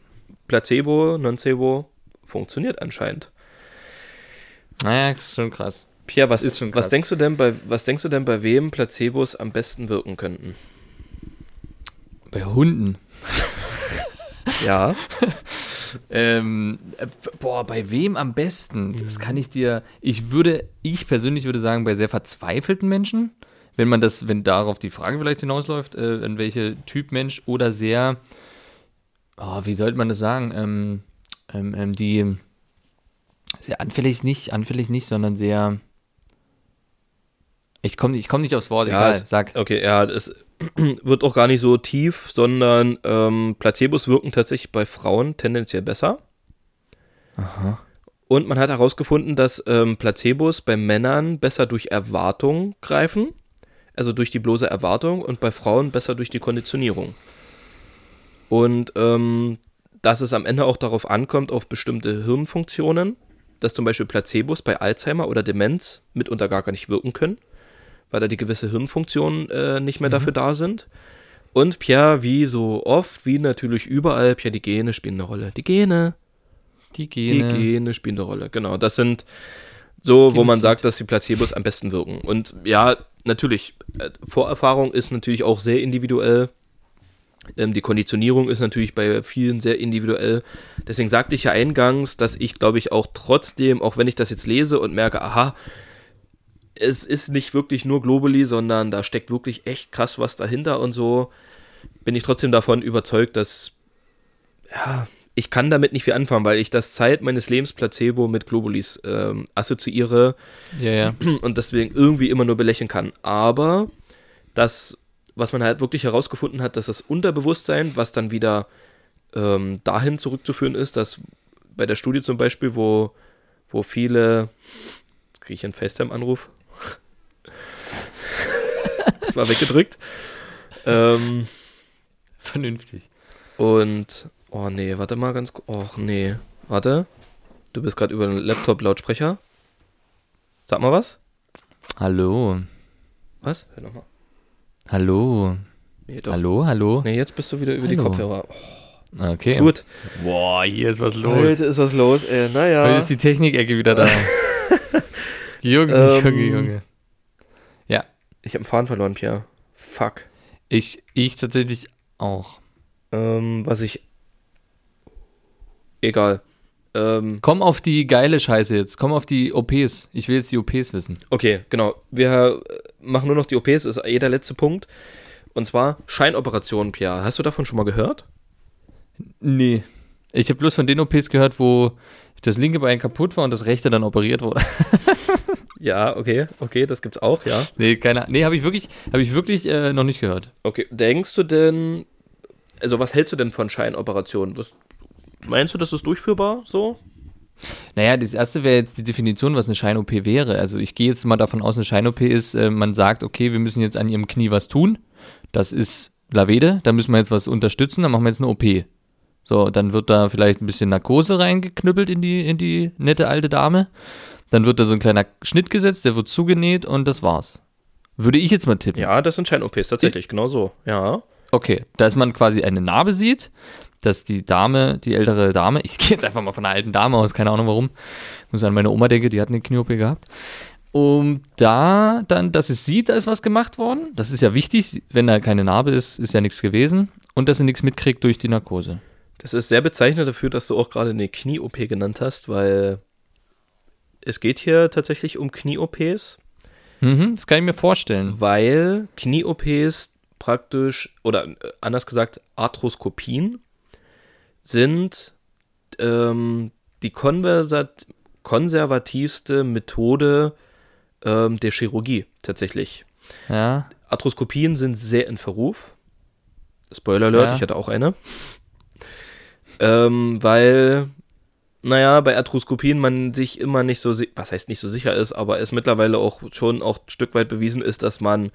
Speaker 2: Placebo, Nocebo funktioniert anscheinend.
Speaker 1: Naja, ist schon krass.
Speaker 2: Pierre, was,
Speaker 1: Ist schon
Speaker 2: was
Speaker 1: krass.
Speaker 2: denkst du denn bei was denkst du denn bei wem Placebos am besten wirken könnten?
Speaker 1: Bei Hunden.
Speaker 2: Ja,
Speaker 1: Ähm, äh, boah, bei wem am besten? Das kann ich dir. Ich würde, ich persönlich würde sagen, bei sehr verzweifelten Menschen, wenn man das, wenn darauf die Frage vielleicht hinausläuft, äh, an welche Typ Mensch oder sehr, oh, wie sollte man das sagen? Ähm, ähm, ähm, die sehr anfällig nicht, anfällig nicht, sondern sehr. Ich komme ich komm nicht aufs Wort,
Speaker 2: Ja,
Speaker 1: egal,
Speaker 2: es-
Speaker 1: sag.
Speaker 2: okay, ja, es wird auch gar nicht so tief, sondern ähm, Placebos wirken tatsächlich bei Frauen tendenziell besser. Und man hat herausgefunden, dass ähm, Placebos bei Männern besser durch Erwartung greifen, also durch die bloße Erwartung, und bei Frauen besser durch die Konditionierung. Und ähm, dass es am Ende auch darauf ankommt, auf bestimmte Hirnfunktionen, dass zum Beispiel Placebos bei Alzheimer oder Demenz mitunter gar nicht wirken können, weil da die gewisse Hirnfunktionen äh, nicht mehr dafür da sind. Und Pierre, wie so oft, wie natürlich überall, Pierre, die Gene spielen eine Rolle. Die Gene.
Speaker 1: Die
Speaker 2: Die
Speaker 1: Gene.
Speaker 2: Gene spielen eine Rolle, genau. Das sind so, wo man sagt, dass die Placebos am besten wirken. Und ja, natürlich, äh, Vorerfahrung ist natürlich auch sehr individuell. Ähm, die Konditionierung ist natürlich bei vielen sehr individuell. Deswegen sagte ich ja eingangs, dass ich, glaube ich, auch trotzdem, auch wenn ich das jetzt lese und merke, aha, es ist nicht wirklich nur Globally, sondern da steckt wirklich echt krass was dahinter und so, bin ich trotzdem davon überzeugt, dass ja, ich kann damit nicht viel anfangen, weil ich das Zeit meines Lebens Placebo mit Globulis ähm, assoziiere
Speaker 1: Ja, ja.
Speaker 2: und deswegen irgendwie immer nur belächeln kann. Aber das, was man halt wirklich herausgefunden hat, dass das Unterbewusstsein, was dann wieder ähm, dahin zurückzuführen ist, dass bei der Studie zum Beispiel, wo, wo viele, jetzt kriege ich einen FaceTime-Anruf, das war weggedrückt, ähm,
Speaker 1: Vernünftig.
Speaker 2: und Oh nee, warte mal ganz kurz. Och nee. Warte. Du bist gerade über den Laptop-Lautsprecher. Sag mal was.
Speaker 1: Hallo.
Speaker 2: Was? Hör nochmal.
Speaker 1: Hallo.
Speaker 2: Nee, doch.
Speaker 1: Hallo, hallo.
Speaker 2: Nee, jetzt bist du wieder über die
Speaker 1: Hallo.
Speaker 2: Kopfhörer.
Speaker 1: Okay.
Speaker 2: Gut.
Speaker 1: Boah, hier ist was
Speaker 2: Heute ist was los, ey.
Speaker 1: Heute
Speaker 2: Naja.
Speaker 1: ist die Technikecke wieder da. Junge,
Speaker 2: Ähm,
Speaker 1: Junge, Junge.
Speaker 2: Ich habe einen Faden verloren, Pierre. Fuck.
Speaker 1: ich, ich tatsächlich auch.
Speaker 2: Ähm, was ich. Egal. Ähm,
Speaker 1: Komm auf die geile Scheiße jetzt. Komm auf die OPs. Ich will jetzt die OPs wissen.
Speaker 2: okay, genau. Wir äh, machen nur noch die OPs, ist eh der letzte Punkt. Und zwar Scheinoperationen, Pierre. Hast du davon schon mal gehört?
Speaker 1: Nee. Ich habe bloß von den OPs gehört, wo das linke Bein kaputt war und das rechte dann operiert wurde.
Speaker 2: Ja, okay, okay, das gibt's auch, ja.
Speaker 1: nee, keine Nee, habe ich wirklich, habe ich wirklich äh, noch nicht gehört.
Speaker 2: Okay, denkst du denn, also was hältst du denn von Scheinoperationen? Was, meinst du, das ist durchführbar so?
Speaker 1: Naja, das erste wäre jetzt die Definition, was eine Schein-OP wäre. Also ich gehe jetzt mal davon aus, eine Schein-OP ist, äh, man sagt, okay, wir müssen jetzt an ihrem Knie was tun. Das ist Lavede, da müssen wir jetzt was unterstützen, dann machen wir jetzt eine OP. So, dann wird da vielleicht ein bisschen Narkose reingeknüppelt in die, in die nette alte Dame. Dann wird da so ein kleiner Schnitt gesetzt, der wird zugenäht und das war's. Würde ich jetzt mal tippen.
Speaker 2: Ja, das sind Schein-OPs, tatsächlich, genau so. Ja.
Speaker 1: Okay, dass man quasi eine Narbe sieht, dass die Dame, die ältere Dame, ich gehe jetzt einfach mal von einer alten Dame aus, keine Ahnung warum, ich muss an meine Oma denken, die hat eine Knie-OP gehabt. Um da dann, dass es sieht, da ist was gemacht worden. Das ist ja wichtig, wenn da keine Narbe ist, ist ja nichts gewesen. Und dass sie nichts mitkriegt durch die Narkose.
Speaker 2: Das ist sehr bezeichnend dafür, dass du auch gerade eine Knie-OP genannt hast, weil es geht hier tatsächlich um Knie-OPs,
Speaker 1: Mhm, das kann ich mir vorstellen.
Speaker 2: weil Knie-OPs praktisch, oder äh, anders gesagt, Arthroskopien sind ähm, die konversat konservativste Methode ähm, der Chirurgie tatsächlich.
Speaker 1: Ja,
Speaker 2: Arthroskopien sind sehr in Verruf. Spoiler Alert,
Speaker 1: Ja.
Speaker 2: ich hatte auch eine. Ähm, weil, naja, bei Arthroskopien man sich immer nicht so, was heißt nicht so sicher ist, aber es mittlerweile auch schon auch ein Stück weit bewiesen ist, dass man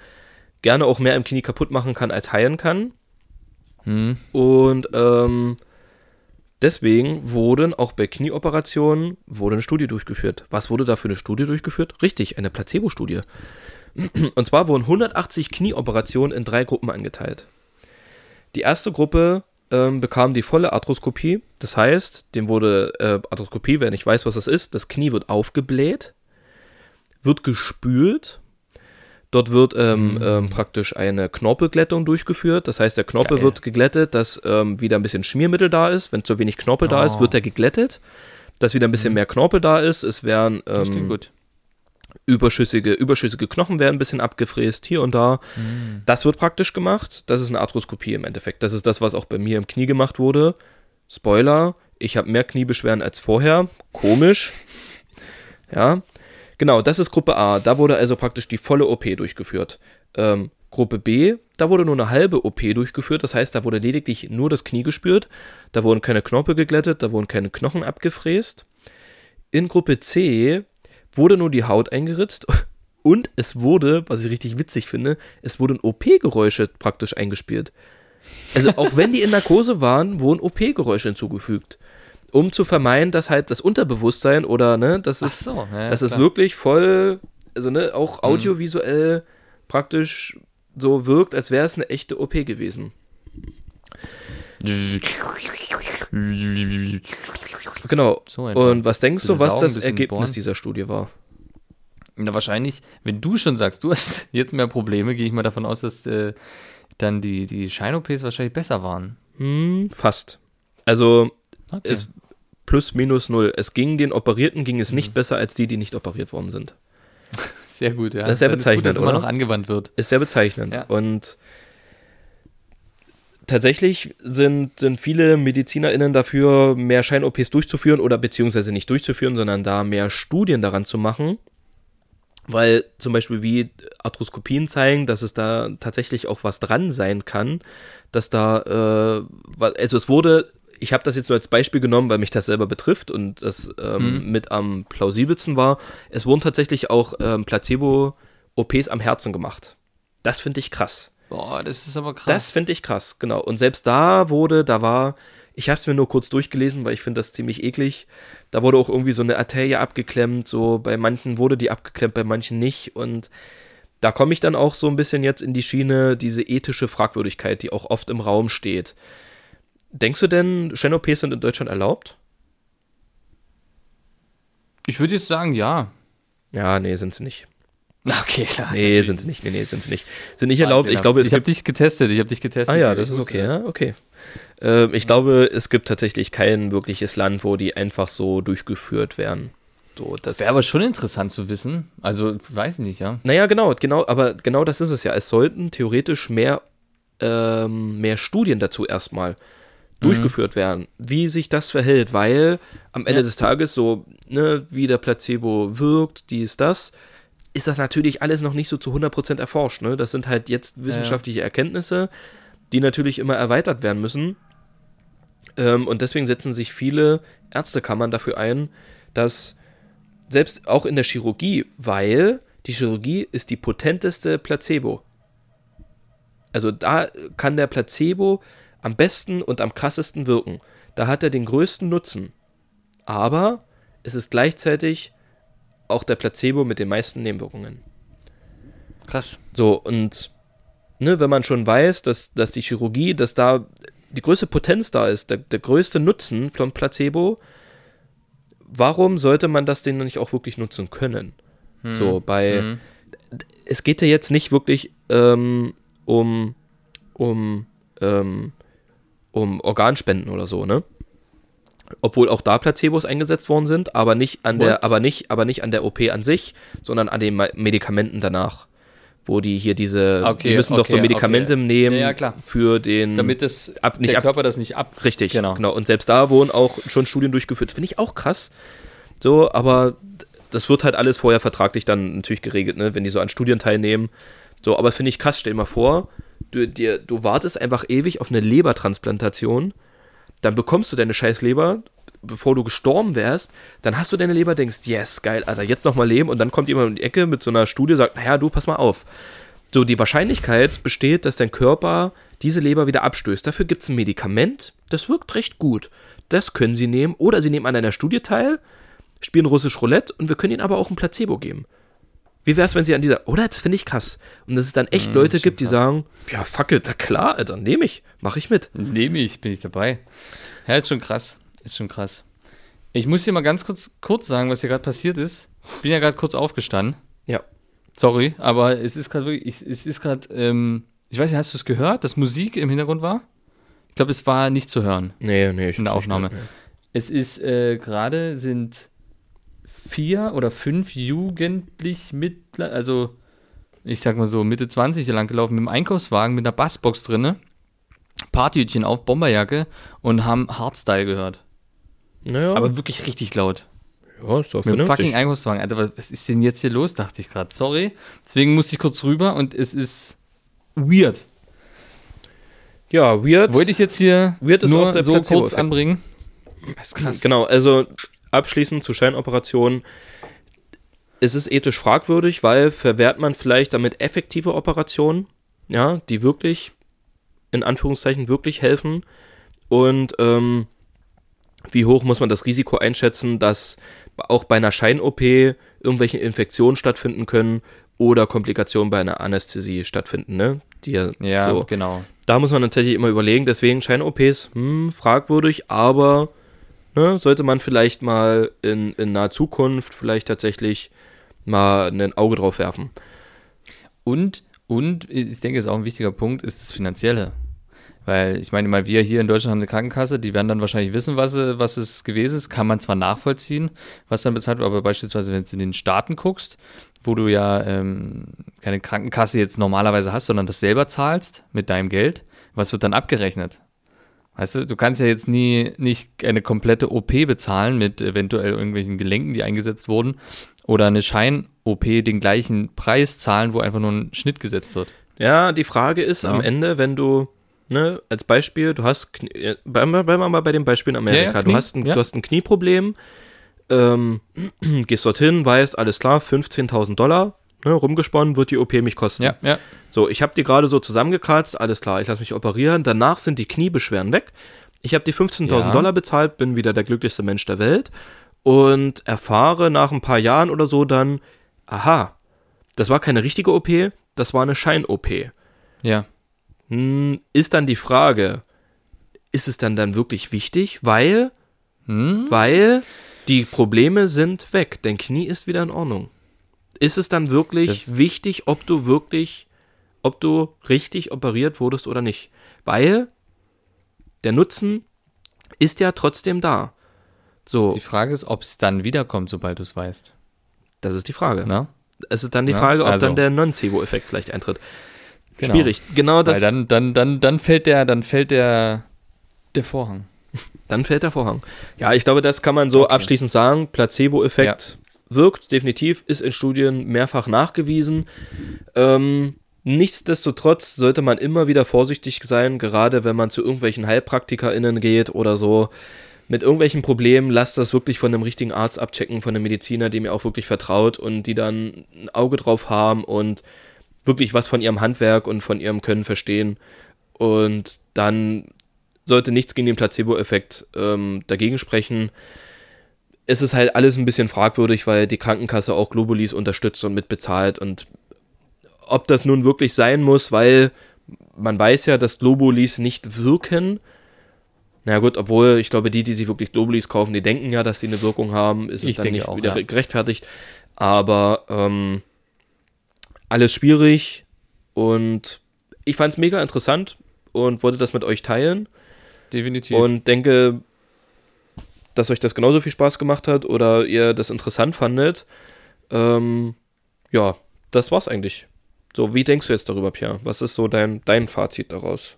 Speaker 2: gerne auch mehr im Knie kaputt machen kann, als heilen kann.
Speaker 1: hm.
Speaker 2: Und ähm, deswegen wurden auch bei Knieoperationen wurde eine Studie durchgeführt. Was wurde da für eine Studie durchgeführt? Richtig, eine Placebo-Studie. Und zwar wurden 180 Knieoperationen in drei Gruppen angeteilt. Die erste Gruppe ähm, bekam die volle Arthroskopie. Das heißt, dem wurde äh, Arthroskopie, wer nicht weiß, was das ist, das Knie wird aufgebläht, wird gespült. Dort wird ähm, ähm, praktisch eine Knorpelglättung durchgeführt. Das heißt, der Knorpel
Speaker 1: Geil.
Speaker 2: wird geglättet, dass ähm, wieder ein bisschen Schmiermittel da ist. Wenn zu wenig Knorpel da ist,
Speaker 1: Oh.
Speaker 2: wird er geglättet. Dass wieder ein bisschen mehr Knorpel da ist. Es werden
Speaker 1: Das klingt
Speaker 2: ähm,
Speaker 1: gut.
Speaker 2: Überschüssige, überschüssige Knochen werden ein bisschen abgefräst, hier und da.
Speaker 1: Hm.
Speaker 2: Das wird praktisch gemacht. Das ist eine Arthroskopie im Endeffekt. Das ist das, was auch bei mir im Knie gemacht wurde. Spoiler, ich habe mehr Kniebeschwerden als vorher. Komisch. Ja, genau, das ist Gruppe A. Da wurde also praktisch die volle OP durchgeführt. Ähm, Gruppe B, da wurde nur eine halbe OP durchgeführt. Das heißt, da wurde lediglich nur das Knie gespürt. Da wurden keine Knorpel geglättet, da wurden keine Knochen abgefräst. In Gruppe C wurde nur die Haut eingeritzt und es wurde, was ich richtig witzig finde, es wurden OP-Geräusche praktisch eingespielt. Also auch wenn die in Narkose waren, wurden OP-Geräusche hinzugefügt, um zu vermeiden, dass halt das Unterbewusstsein oder ne, das ist,
Speaker 1: so, ja,
Speaker 2: das ist wirklich voll, also ne, auch audiovisuell praktisch so wirkt, als wäre es eine echte OP gewesen. Genau.
Speaker 1: So.
Speaker 2: Und was denkst du, was das Ergebnis
Speaker 1: bohren.
Speaker 2: dieser Studie war?
Speaker 1: Na, wahrscheinlich, wenn du schon sagst, du hast jetzt mehr Probleme, gehe ich mal davon aus, dass äh, dann die, die Schein-OPs wahrscheinlich besser waren.
Speaker 2: Hm, fast. Also
Speaker 1: Okay.
Speaker 2: es plus minus null. Es ging den Operierten ging
Speaker 1: Mhm.
Speaker 2: es nicht besser als die, die nicht operiert worden sind.
Speaker 1: sehr gut, ja.
Speaker 2: Das ist sehr
Speaker 1: Dann
Speaker 2: bezeichnend,
Speaker 1: gut, dass immer
Speaker 2: oder?
Speaker 1: noch angewandt wird.
Speaker 2: Ist sehr bezeichnend.
Speaker 1: Ja.
Speaker 2: Und tatsächlich sind, sind viele MedizinerInnen dafür, mehr Schein-OPs durchzuführen oder beziehungsweise nicht durchzuführen, sondern da mehr Studien daran zu machen. Weil zum Beispiel wie Arthroskopien zeigen, dass es da tatsächlich auch was dran sein kann, dass da, äh, also es wurde, ich habe das jetzt nur als Beispiel genommen, weil mich das selber betrifft und das ähm, mit am plausibelsten war. Es wurden tatsächlich auch ähm, Placebo-OPs am Herzen gemacht. Das finde ich krass.
Speaker 1: Boah, das ist aber krass.
Speaker 2: Das finde ich krass, genau. Und selbst da wurde, da war, ich habe es mir nur kurz durchgelesen, weil ich finde das ziemlich eklig. Da wurde auch irgendwie so eine Arterie abgeklemmt, so bei manchen wurde die abgeklemmt, bei manchen nicht. Und da komme ich dann auch so ein bisschen jetzt in die Schiene, diese ethische Fragwürdigkeit, die auch oft im Raum steht. Denkst du denn, Shen-OPs sind in Deutschland erlaubt?
Speaker 1: ich würde jetzt sagen, ja.
Speaker 2: Ja, nee, sind sie nicht.
Speaker 1: Okay, klar.
Speaker 2: Nee, sind sie nicht. Nee, nee, sind sie nicht. Sind nicht erlaubt. Ich glaube, es
Speaker 1: ich habe dich getestet. Ich habe dich getestet.
Speaker 2: Ah ja, das ist okay, ja, okay. Ähm, ich glaube, es gibt tatsächlich kein wirkliches Land, wo die einfach so durchgeführt werden. So, das
Speaker 1: Wäre aber schon interessant zu wissen. Also, weiß ich nicht, ja.
Speaker 2: naja, genau, genau, aber genau das ist es ja. Es sollten theoretisch mehr, ähm, mehr Studien dazu erstmal durchgeführt werden, wie sich das verhält, weil am Ende
Speaker 1: Ja.
Speaker 2: des Tages so, ne, wie der Placebo wirkt, dies, das, ist das natürlich alles noch nicht so zu 100% erforscht. Ne? Das sind halt jetzt wissenschaftliche Erkenntnisse, die natürlich immer erweitert werden müssen. Ähm, und deswegen setzen sich viele Ärztekammern dafür ein, dass selbst auch in der Chirurgie, weil die Chirurgie ist die potenteste Placebo. Also da kann der Placebo am besten und am krassesten wirken. Da hat er den größten Nutzen. Aber es ist gleichzeitig auch der Placebo mit den meisten Nebenwirkungen.
Speaker 1: Krass.
Speaker 2: So, und ne, wenn man schon weiß, dass, dass die Chirurgie, dass da die größte Potenz da ist, der, der größte Nutzen vom Placebo, warum sollte man das denn nicht auch wirklich nutzen können? So, bei, es geht ja jetzt nicht wirklich ähm, um, um, ähm, um Organspenden oder so, ne? Obwohl auch da Placebos eingesetzt worden sind, aber nicht an der,
Speaker 1: What?
Speaker 2: aber nicht, aber nicht an der OP an sich, sondern an den Medikamenten danach. Wo die hier diese,
Speaker 1: Okay,
Speaker 2: die müssen doch so
Speaker 1: okay,
Speaker 2: Medikamente
Speaker 1: okay.
Speaker 2: nehmen
Speaker 1: Ja, ja,
Speaker 2: für den
Speaker 1: Damit das,
Speaker 2: Ab- nicht
Speaker 1: der
Speaker 2: ab-
Speaker 1: Körper das nicht ab.
Speaker 2: Richtig,
Speaker 1: Genau.
Speaker 2: genau. Und selbst da wurden auch schon Studien durchgeführt. Finde ich auch krass. So, aber das wird halt alles vorher vertraglich dann natürlich geregelt, ne? wenn die so an Studien teilnehmen. So, aber finde ich krass. Stell dir mal vor, du, dir, du wartest einfach ewig auf eine Lebertransplantation, dann bekommst du deine scheiß Leber, bevor du gestorben wärst, dann hast du deine Leber, denkst, yes, geil, Alter, jetzt nochmal leben und dann kommt jemand um die Ecke mit so einer Studie, sagt, naja, du, pass mal auf. So, die Wahrscheinlichkeit besteht, dass dein Körper diese Leber wieder abstößt. Dafür gibt es ein Medikament, das wirkt recht gut. Das können sie nehmen. Oder sie nehmen an einer Studie teil, spielen russisch Roulette und wir können ihnen aber auch ein Placebo geben. Wie wäre es, wenn sie an dieser. Oder? Das finde ich krass. Und dass es dann echt Leute gibt, die sagen: Ja, fuck it, klar, Alter, nehme ich, mache ich mit.
Speaker 1: Nehme ich, bin ich dabei. Ja, ist schon krass. Ist schon krass. Ich muss dir mal ganz kurz, kurz sagen, was hier gerade passiert ist. Ich bin ja gerade kurz aufgestanden.
Speaker 2: Ja.
Speaker 1: Sorry, aber es ist gerade wirklich, ich, es ist gerade, ähm, ich weiß nicht, hast du es gehört, dass Musik im Hintergrund war? Ich glaube, es war nicht zu hören.
Speaker 2: Nee, nee, ich
Speaker 1: In der Aufnahme.
Speaker 2: gehört,
Speaker 1: Es ist äh, gerade sind vier oder fünf jugendlich mit, also ich sag mal so Mitte 20 lang gelaufen mit dem Einkaufswagen mit einer Bassbox drinne, Partyhütchen auf, Bomberjacke und haben Hardstyle gehört.
Speaker 2: Naja,
Speaker 1: Aber wirklich richtig laut.
Speaker 2: ja, ist doch
Speaker 1: Mit fucking. Einkaufswagen. Alter, was- ist denn jetzt hier los, dachte ich gerade. Sorry. Deswegen musste ich kurz rüber und es ist weird.
Speaker 2: Ja, weird.
Speaker 1: Wollte ich jetzt hier
Speaker 2: Weird ist auch
Speaker 1: nur
Speaker 2: der
Speaker 1: so kurz anbringen. Das ist krass.
Speaker 2: Genau, also abschließend zu Scheinoperationen. Es ist ethisch fragwürdig, weil verwehrt man vielleicht damit effektive Operationen, ja, die wirklich, in Anführungszeichen, wirklich helfen. Und ähm, wie hoch muss man das Risiko einschätzen, dass auch bei einer Schein-OP irgendwelche Infektionen stattfinden können oder Komplikationen bei einer Anästhesie stattfinden, ne? Die ja,
Speaker 1: Ja,
Speaker 2: so
Speaker 1: genau.
Speaker 2: da muss man tatsächlich immer überlegen, deswegen Schein-OPs, hm, fragwürdig, aber ne, sollte man vielleicht mal in, in naher Zukunft vielleicht tatsächlich mal ein Auge drauf werfen.
Speaker 1: Und, und ich denke, ist auch ein wichtiger Punkt, ist das Finanzielle. Weil ich meine mal, wir hier in Deutschland haben eine Krankenkasse, die werden dann wahrscheinlich wissen, was, was es gewesen ist. Kann man zwar nachvollziehen, was dann bezahlt wird, aber beispielsweise, wenn du in den Staaten guckst, wo du ja ähm, keine Krankenkasse jetzt normalerweise hast, sondern das selber zahlst mit deinem Geld, was wird dann abgerechnet? Weißt du, du kannst ja jetzt nie nicht eine komplette OP bezahlen mit eventuell irgendwelchen Gelenken, die eingesetzt wurden, oder eine Schein-OP den gleichen Preis zahlen, wo einfach nur ein Schnitt gesetzt wird.
Speaker 2: Ja, die Frage ist
Speaker 1: Ja.
Speaker 2: am Ende, wenn du, ne, als Beispiel, du hast, äh, bleiben wir mal bei dem Beispiel in Amerika,
Speaker 1: Ja, ja,
Speaker 2: du, hast ein, du hast ein Knieproblem, ähm, gehst dorthin, weißt, alles klar, 15.000 Dollar, ne, rumgesponnen, wird die OP mich kosten.
Speaker 1: Ja, ja.
Speaker 2: So, ich habe die gerade so zusammengekratzt, alles klar, ich lasse mich operieren. Danach sind die Kniebeschwerden weg. Ich habe die 15.000
Speaker 1: Ja.
Speaker 2: Dollar bezahlt, bin wieder der glücklichste Mensch der Welt und erfahre nach ein paar Jahren oder so dann, aha, das war keine richtige OP, das war eine Schein-OP.
Speaker 1: Ja.
Speaker 2: Hm, ist dann die Frage, ist es dann dann wirklich wichtig, weil,
Speaker 1: Hm?
Speaker 2: weil die Probleme sind weg, dein Knie ist wieder in Ordnung. Ist es dann wirklich
Speaker 1: Das-
Speaker 2: wichtig, ob du wirklich, ob du richtig operiert wurdest oder nicht? Weil der Nutzen ist ja trotzdem da. So,
Speaker 1: Die Frage ist, ob es dann wiederkommt, sobald du es weißt.
Speaker 2: das ist die Frage.
Speaker 1: Na?
Speaker 2: Es ist dann die
Speaker 1: Ja,
Speaker 2: Frage, ob
Speaker 1: also.
Speaker 2: dann der Non-Cebo-Effekt vielleicht eintritt.
Speaker 1: Genau.
Speaker 2: Schwierig. Genau das.
Speaker 1: Weil dann, dann, dann, dann fällt der, dann fällt der, der Vorhang.
Speaker 2: Dann fällt der Vorhang. Ja, ich glaube, das kann man so
Speaker 1: Okay.
Speaker 2: abschließend sagen. Placebo-Effekt wirkt definitiv, ist in Studien mehrfach nachgewiesen. Ähm, nichtsdestotrotz sollte man immer wieder vorsichtig sein, gerade wenn man zu irgendwelchen HeilpraktikerInnen geht oder so. Mit irgendwelchen Problemen, lasst das wirklich von einem richtigen Arzt abchecken, von einem Mediziner, dem ihr auch wirklich vertraut und die dann ein Auge drauf haben und wirklich was von ihrem Handwerk und von ihrem Können verstehen. Und dann sollte nichts gegen den Placebo-Effekt ähm, dagegen sprechen. Es ist halt alles ein bisschen fragwürdig, weil die Krankenkasse auch Globulis unterstützt und mitbezahlt. Und ob das nun wirklich sein muss, weil man weiß ja, dass Globulis nicht wirken. Na gut, obwohl ich glaube, die, die sich wirklich Globulis kaufen, die denken ja, dass sie eine Wirkung haben, ist es
Speaker 1: Ich
Speaker 2: dann nicht
Speaker 1: auch,
Speaker 2: wieder
Speaker 1: ja.
Speaker 2: gerechtfertigt. Aber ähm, alles schwierig und ich fand es mega interessant und wollte das mit euch teilen
Speaker 1: Definitiv.
Speaker 2: und denke, dass euch das genauso viel Spaß gemacht hat oder ihr das interessant fandet. Ähm, ja, das war's eigentlich. So, wie denkst du jetzt darüber, Pierre? Was ist so dein, dein Fazit daraus?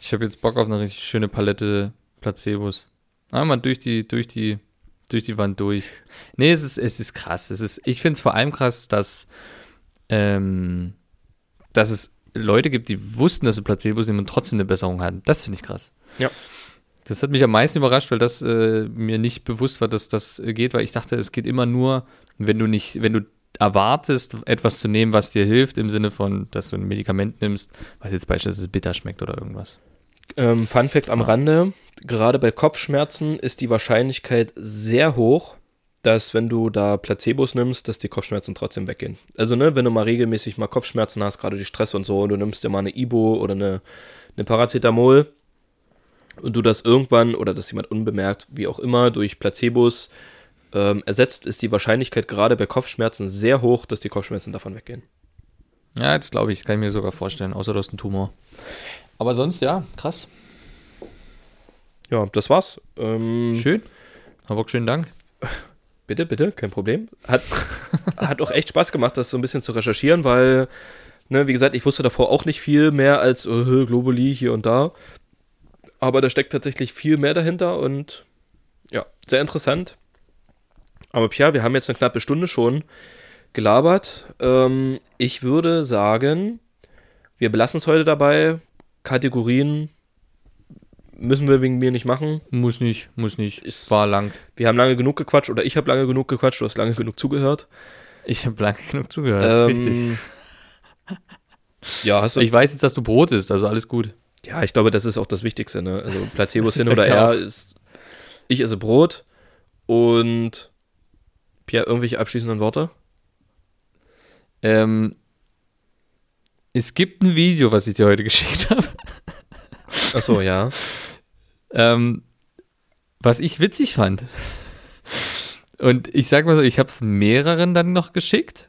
Speaker 1: ich habe jetzt Bock auf eine richtig schöne Palette Placebos. Einmal durch die, durch die, durch die Wand durch. Nee, es ist, es ist krass. Es ist, ich finde es vor allem krass, dass, ähm, dass es Leute gibt, die wussten, dass sie Placebos nehmen und trotzdem eine Besserung hatten. Das finde ich krass.
Speaker 2: Ja.
Speaker 1: Das hat mich am meisten überrascht, weil das äh, mir nicht bewusst war, dass das äh, geht, weil ich dachte, es geht immer nur, wenn du nicht, wenn du erwartest, etwas zu nehmen, was dir hilft, im Sinne von, dass du ein Medikament nimmst, was jetzt beispielsweise bitter schmeckt oder irgendwas.
Speaker 2: Ähm, Fun Fact am. Rande: Gerade bei Kopfschmerzen ist die Wahrscheinlichkeit sehr hoch, dass wenn du da Placebos nimmst, dass die Kopfschmerzen trotzdem weggehen. Also, ne, wenn du mal regelmäßig mal Kopfschmerzen hast, gerade durch Stress und so, und du nimmst dir mal eine Ibo oder eine, eine Paracetamol und du das irgendwann oder das jemand unbemerkt, wie auch immer, durch Placebos ähm, ersetzt, ist die Wahrscheinlichkeit gerade bei Kopfschmerzen sehr hoch, dass die Kopfschmerzen davon weggehen.
Speaker 1: Ja, das glaube ich, kann ich mir sogar vorstellen, außer du hast einen Tumor. Aber sonst, ja, krass.
Speaker 2: Ja, das war's. Ähm,
Speaker 1: Schön. Aber schönen Dank.
Speaker 2: Bitte, bitte, kein Problem. Hat, hat auch echt Spaß gemacht, das so ein bisschen zu recherchieren, weil, ne, wie gesagt, ich wusste davor auch nicht viel mehr als äh, Globuli hier und da. Aber da steckt tatsächlich viel mehr dahinter und ja, sehr interessant. Aber Pia, wir haben jetzt eine knappe Stunde schon gelabert. Ähm, ich würde sagen, wir belassen es heute dabei. Kategorien müssen wir wegen mir nicht machen.
Speaker 1: Muss nicht, muss nicht.
Speaker 2: Ist-
Speaker 1: War lang.
Speaker 2: Wir haben lange genug gequatscht oder ich habe lange genug gequatscht, du hast lange genug zugehört.
Speaker 1: Ich habe lange genug zugehört. Das ist richtig.
Speaker 2: Ähm, Ja, hast du.
Speaker 1: Ich weiß jetzt, dass du Brot isst, also alles gut.
Speaker 2: Ja, ich glaube, das ist auch das Wichtigste. Ne? Also Placebos hin oder her ist. Ich esse Brot und Pierre, irgendwelche abschließenden Worte?
Speaker 1: Ähm, es gibt ein Video, was ich dir heute geschickt habe,
Speaker 2: Achso, ja.
Speaker 1: ähm, was ich witzig fand. Und ich sag mal so, ich habe es mehreren dann noch geschickt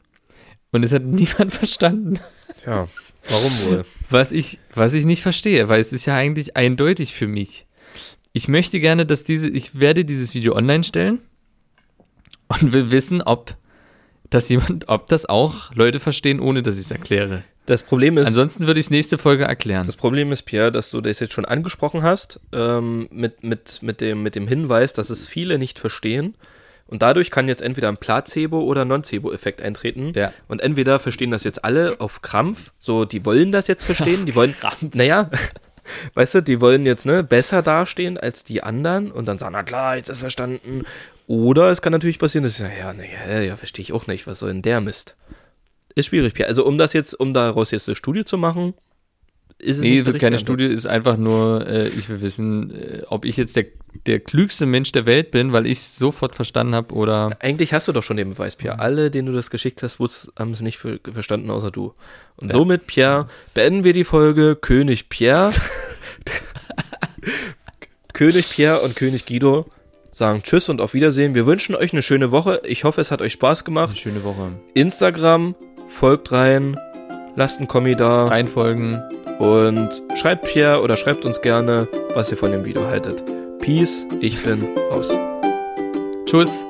Speaker 1: und es hat niemand verstanden.
Speaker 2: Ja, warum wohl?
Speaker 1: Was ich, was ich nicht verstehe, weil es ist ja eigentlich eindeutig für mich. Ich möchte gerne, dass diese, ich werde dieses Video online stellen und will wissen, ob das jemand, ob das auch Leute verstehen, ohne dass ich es erkläre.
Speaker 2: Das Problem ist.
Speaker 1: Ansonsten würde ich es nächste Folge erklären.
Speaker 2: Das Problem ist, Pierre, dass du das jetzt schon angesprochen hast, ähm, mit, mit, mit, dem, mit dem Hinweis, dass es viele nicht verstehen. Und dadurch kann jetzt entweder ein Placebo- oder Non-Cebo-Effekt eintreten.
Speaker 1: Ja.
Speaker 2: Und entweder verstehen das jetzt alle auf Krampf, so die wollen das jetzt verstehen, die wollen, naja, weißt du, die wollen jetzt ne, besser dastehen als die anderen und dann sagen, na klar, jetzt ist verstanden. Oder es kann natürlich passieren, dass sie sagen, ja, naja, ja, verstehe ich auch nicht, was soll denn der Mist? Ist schwierig, Pierre. Also um das jetzt, um daraus jetzt eine Studie zu machen, ist es
Speaker 1: Nee,
Speaker 2: nicht
Speaker 1: keine Studie, ist einfach nur, äh, ich will wissen, äh, ob ich jetzt der, der klügste Mensch der Welt bin, weil ich es sofort verstanden habe oder.
Speaker 2: Eigentlich hast du doch schon den Beweis,
Speaker 1: Mhm.
Speaker 2: Pierre. Alle, denen du das geschickt hast, haben es nicht ver verstanden, außer du. Und somit, Pierre, beenden wir die Folge König Pierre. König Pierre und König Guido sagen Tschüss und auf Wiedersehen. Wir wünschen euch eine schöne Woche. Ich hoffe, es hat euch Spaß gemacht.
Speaker 1: Schöne Woche.
Speaker 2: Instagram, folgt rein, lasst einen Kommi da
Speaker 1: Reinfolgen.
Speaker 2: Und schreibt Pierre oder schreibt uns gerne, was ihr von dem Video haltet. Peace, ich bin raus.
Speaker 1: Tschüss.